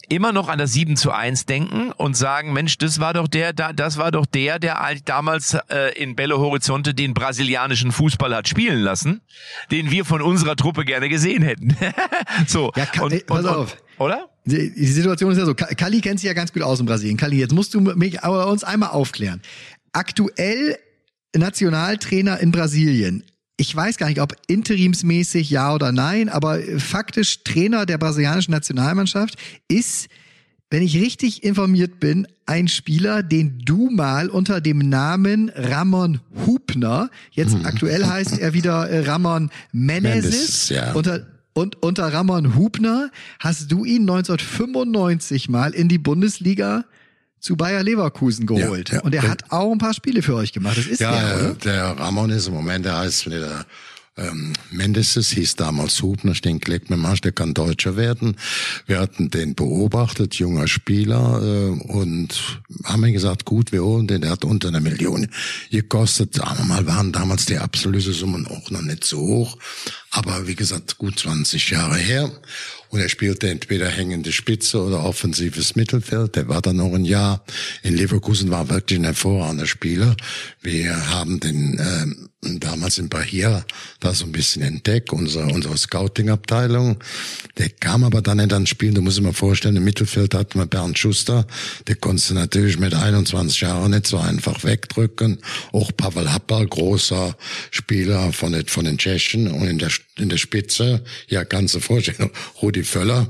immer noch an das 7 zu 1 denken und sagen, Mensch, das war doch der, da, das war doch der, der damals äh, in Belo Horizonte den brasilianischen Fußball hat spielen lassen, den wir von unserer Truppe gerne gesehen hätten. so. Ja, ka- ey, pass auf. oder? Die Situation ist ja so, Ka- Kali kennt sich ja ganz gut aus in Brasilien. Kali, jetzt musst du mich aber uns einmal aufklären. Aktuell Nationaltrainer in Brasilien. Ich weiß gar nicht, ob interimsmäßig ja oder nein, aber faktisch Trainer der brasilianischen Nationalmannschaft ist, wenn ich richtig informiert bin, ein Spieler, den du mal unter dem Namen Ramon Hubner, jetzt aktuell heißt er wieder Ramon Menezes, Menezes, ja. unter und unter Ramon Hubner hast du ihn 1995 mal in die Bundesliga zu Bayer Leverkusen geholt. Ja, ja. Und er hat auch ein paar Spiele für euch gemacht. Das ist Ja, der, oder? der Ramon ist im Moment, der heißt wieder ähm, Mendes, hieß damals Hubner, ich denke, leg mir Marsch, der kann Deutscher werden. Wir hatten den beobachtet, junger Spieler, äh, und haben mir gesagt, gut, wir holen den, der hat unter einer Million gekostet. Sagen wir mal, waren damals die Ablösesummen auch noch nicht so hoch. Aber wie gesagt, gut 20 Jahre her. Und er spielte entweder hängende Spitze oder offensives Mittelfeld. Der war dann noch ein Jahr. In Leverkusen war wirklich ein hervorragender Spieler. Wir haben den ähm, damals in Bahia da so ein bisschen entdeckt, unsere, unsere Scouting-Abteilung. Der kam aber dann nicht ans Spielen. Du musst dir mal vorstellen, im Mittelfeld hatten wir Bernd Schuster. Der konntest du natürlich mit 21 Jahren nicht so einfach wegdrücken. Auch Pavel Happal, großer Spieler von den, von den Tschechen und in der, in der Spitze, ja, ganze Vorstellung, Rudi Völler.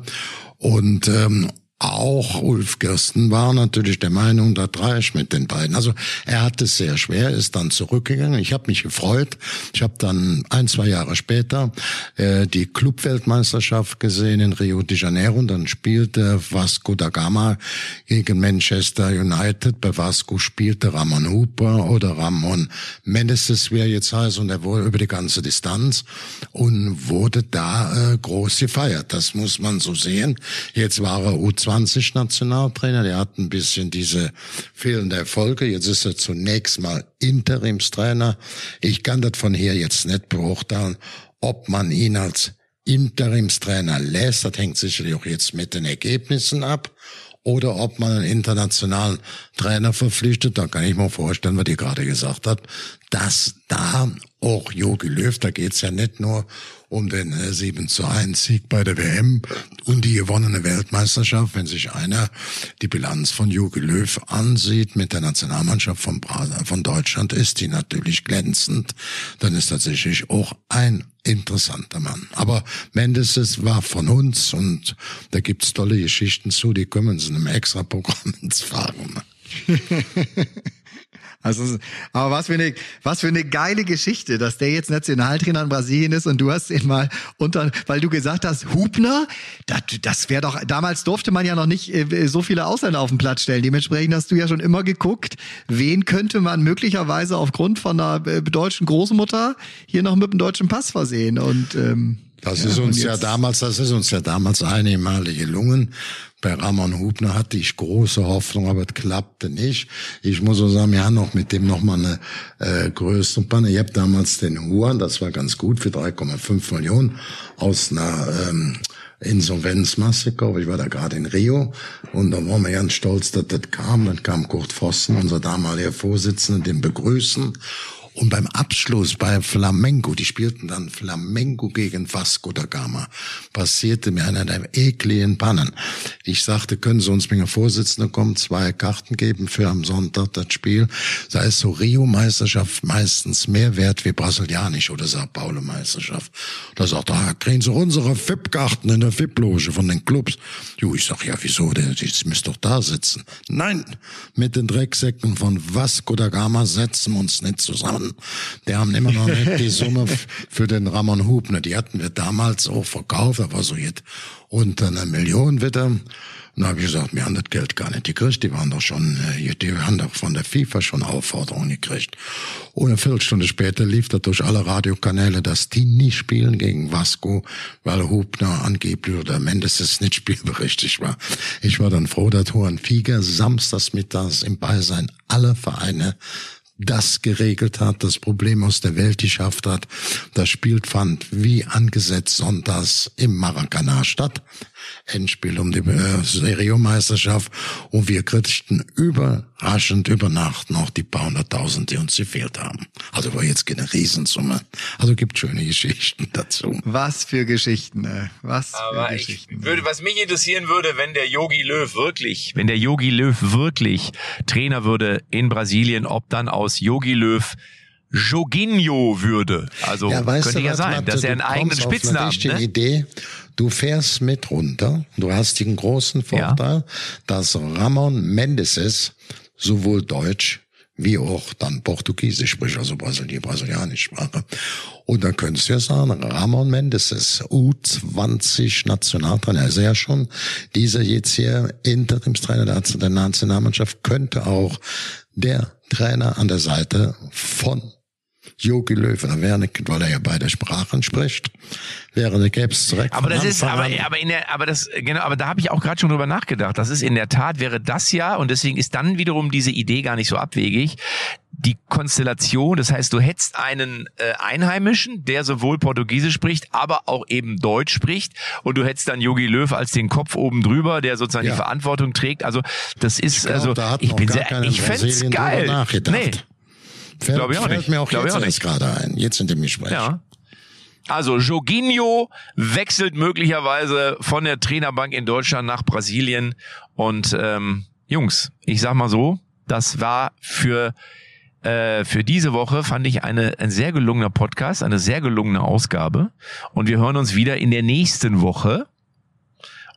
Und ähm, auch Ulf Kirsten war natürlich der Meinung, da reicht mit den beiden. Also er hat es sehr schwer, ist dann zurückgegangen. Ich habe mich gefreut. Ich habe dann ein, zwei Jahre später äh, die Clubweltmeisterschaft gesehen in Rio de Janeiro. Und dann spielte Vasco da Gama gegen Manchester United. Bei Vasco spielte Ramon Hooper oder Ramon Menezes, wie er jetzt heißt, und er wurde über die ganze Distanz und wurde da äh, groß gefeiert. Das muss man so sehen. Jetzt war er U20-Nationaltrainer, der hat ein bisschen diese fehlende Erfolge. Jetzt ist er zunächst mal Interimstrainer. Ich kann das von hier jetzt nicht beurteilen, ob man ihn als Interimstrainer lässt. Das hängt sicherlich auch jetzt mit den Ergebnissen ab oder ob man einen internationalen Trainer verpflichtet. Da kann ich mir vorstellen, was ihr gerade gesagt habt, dass da auch Jogi Löw, da geht's ja nicht nur um den äh, 7 zu 1 Sieg bei der WM und die gewonnene Weltmeisterschaft. Wenn sich einer die Bilanz von Jogi Löw ansieht mit der Nationalmannschaft von, Bra von Deutschland, ist die natürlich glänzend. Dann ist tatsächlich auch ein interessanter Mann. Aber Mendes es war von uns und da gibt's tolle Geschichten zu, die können uns in einem extra Programm ins Fragen. Also, aber was für eine, was für eine geile Geschichte, dass der jetzt Nationaltrainer in Brasilien ist und du hast ihn mal unter, weil du gesagt hast, Hubner, das, das wäre doch, damals durfte man ja noch nicht äh, so viele Ausländer auf den Platz stellen. Dementsprechend hast du ja schon immer geguckt, wen könnte man möglicherweise aufgrund von einer äh, deutschen Großmutter hier noch mit einem deutschen Pass versehen und, ähm, das ja, ist uns ja damals, das ist uns ja damals einmalig gelungen. Bei Ramon Hubner hatte ich große Hoffnung, aber es klappte nicht. Ich muss so sagen, wir haben noch mit dem noch mal eine äh, größere Panne. Ich habe damals den Huan, das war ganz gut für 3,5 Millionen aus einer ähm, Insolvenzmassaker. Ich war da gerade in Rio und da waren wir ganz stolz, dass das kam. Dann kam Kurt Vossen, unser damaliger Vorsitzender, den begrüßen. Und beim Abschluss bei Flamengo, die spielten dann Flamengo gegen Vasco da Gama, passierte mir einer der ekligen Pannen. Ich sagte, können Sie uns mit dem Vorsitzenden kommen, zwei Karten geben für am Sonntag das Spiel. Da ist so Rio-Meisterschaft meistens mehr wert wie brasilianisch oder Sao Paulo-Meisterschaft. Da sagt er, ah, kriegen Sie unsere VIP-Karten in der VIP-Loge von den Clubs. Jo, ich sag, ja, wieso, ich müsste doch da sitzen. Nein, mit den Drecksäcken von Vasco da Gama setzen wir uns nicht zusammen. Die haben immer noch nicht die Summe für den Ramon Hubner. Die hatten wir damals auch verkauft, aber so jetzt unter einer Million wieder. Und da habe ich gesagt, wir haben das Geld gar nicht gekriegt. Die waren doch schon, äh, die haben doch von der FIFA schon Aufforderungen gekriegt. Und eine Viertelstunde später lief das durch alle Radiokanäle, dass die nicht spielen gegen Vasco, weil Hubner angeblich oder Mendes es nicht spielberechtigt war. Ich war dann froh, dass Juan Fieger samstags mittags im Beisein aller Vereine das geregelt hat, das Problem aus der Welt geschafft hat. Das Spiel fand wie angesetzt sonntags im Maracanã statt. Endspiel um die äh, Seriomeisterschaft und wir kriegten überraschend über Nacht noch die paar hunderttausend, die uns gefehlt haben. Also war jetzt keine Riesensumme. Also gibt schöne Geschichten dazu. Was für Geschichten, äh, was Aber für ich Geschichten. würde, was mich interessieren würde, wenn der Yogi Löw wirklich, wenn der Yogi Löw wirklich Trainer würde in Brasilien, ob dann aus Yogi Löw Joginho würde. Also könnte ja was, sein, dass er einen Du eigenen kommst auf eine Spitznamen richtige ne? Idee. Du fährst mit runter. Du hast den großen Vorteil, dass Ramon Mendes sowohl Deutsch wie auch dann Portugiesisch spricht, also Brasili brasilianisch Sprache. Und dann könntest du ja sagen, Ramon Mendes ist U20 Nationaltrainer, er ja schon. Dieser jetzt hier Interimstrainer der Nationalmannschaft könnte auch der Trainer an der Seite von Jogi Löw, da wäre nicht, weil er ja beide Sprachen spricht, wäre eine es direkt. Aber das ist, aber, aber in der, aber das, genau, aber da habe ich auch gerade schon drüber nachgedacht. Das ist in der Tat wäre das ja und deswegen ist dann wiederum diese Idee gar nicht so abwegig. Die Konstellation, das heißt, du hättest einen äh, Einheimischen, der sowohl Portugiesisch spricht, aber auch eben Deutsch spricht, und du hättest dann Yogi Löw als den Kopf oben drüber, der sozusagen Ja. die Verantwortung trägt. Also das ist, glaub, also ich bin sehr, ich drüber geil. Nee, Fällt, glaub ich auch fällt nicht. mir auch Glaub ich jetzt auch nicht. gerade ein, jetzt in dem Gespräch. Ja. Also Joginho wechselt möglicherweise von der Trainerbank in Deutschland nach Brasilien. Und ähm, Jungs, ich sag mal so, das war für äh, für diese Woche fand ich eine, ein sehr gelungener Podcast, eine sehr gelungene Ausgabe. Und wir hören uns wieder in der nächsten Woche.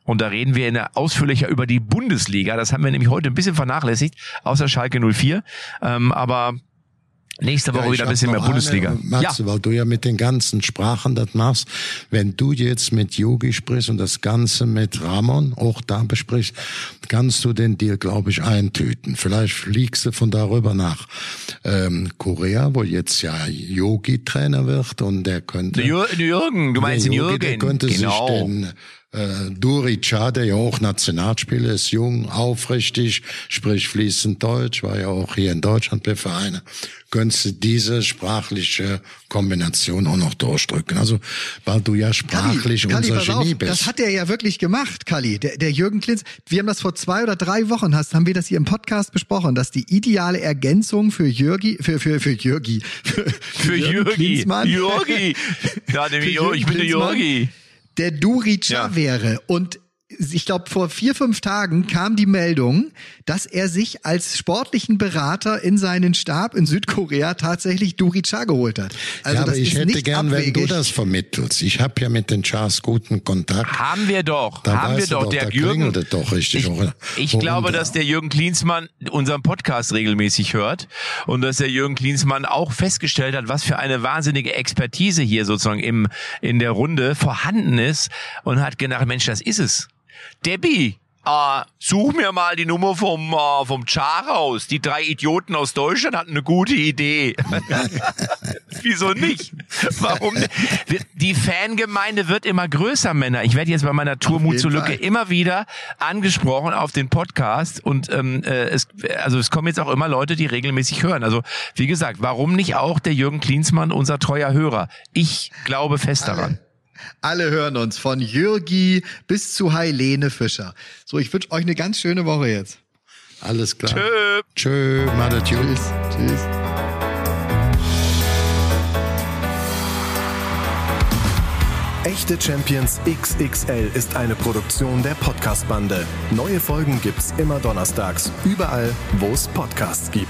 Und da reden wir in der ausführlicher über die Bundesliga. Das haben wir nämlich heute ein bisschen vernachlässigt, außer Schalke 04. Ähm, aber nächste Woche Ja, wieder ein bisschen mehr Bundesliga. Eine, Matze, weil du ja mit den ganzen Sprachen das machst. Wenn du jetzt mit Yogi sprichst und das Ganze mit Ramon auch da besprichst, kannst du den Deal, glaube ich, eintüten. Vielleicht fliegst du von darüber nach ähm, Korea, wo jetzt ja Yogi Trainer wird und der könnte... Jür Jürgen, du meinst den Yogi, Der Jürgen. könnte genau. sich den äh, Duri Cha, der ja auch Nationalspieler ist, jung, aufrichtig, spricht fließend Deutsch, war ja auch hier in Deutschland bei Vereinen, könntest du diese sprachliche Kombination auch noch durchdrücken. Also, weil du ja sprachlich Kalli, unser auf, Genie bist. Das hat er ja wirklich gemacht, Kalli. Der, der Jürgen Klinz, wir haben das vor zwei oder drei Wochen, hast, haben wir das hier im Podcast besprochen, dass die ideale Ergänzung für Jürgi, für, für, für Jürgi, für, Für Jürgi. Klinsmann, Jürgi. Ja, Für Jürgi. Ich bin der Klinsmann, Jürgi. Der Durica Ja. wäre. Und ich glaube, vor vier, fünf Tagen kam die Meldung, dass er sich als sportlichen Berater in seinen Stab in Südkorea tatsächlich Duri Cha geholt hat. Also ja, aber das ich ist hätte nicht gern, abwegig. wenn du das vermittelst. Ich habe ja mit den Chars guten Kontakt. Haben wir doch, Da haben wir doch. doch, Der da Jürgen, doch richtig, ich, ich Worum glaube, da? dass der Jürgen Klinsmann unseren Podcast regelmäßig hört und dass der Jürgen Klinsmann auch festgestellt hat, was für eine wahnsinnige Expertise hier sozusagen im in der Runde vorhanden ist und hat gedacht, Mensch, das ist es. Debbie, äh, such mir mal die Nummer vom, äh, vom Char raus. Die drei Idioten aus Deutschland hatten eine gute Idee. Wieso nicht? Warum? Die Fangemeinde wird immer größer, Männer. Ich werde jetzt bei meiner Tour Auf Mut zur Lücke Fall. immer wieder angesprochen auf den Podcast und ähm, äh, es, also es kommen jetzt auch immer Leute, die regelmäßig hören. Also wie gesagt, warum nicht auch der Jürgen Klinsmann, unser treuer Hörer? Ich glaube fest daran. Alle hören uns von Jürgi bis zu Heilene Fischer. So, ich wünsche euch eine ganz schöne Woche jetzt. Alles klar. Tschö. Tschö, madet Tschüss. Tschüss. Echte Champions XXL ist eine Produktion der Podcast-Bande. Neue Folgen gibt's immer donnerstags, überall, wo es Podcasts gibt.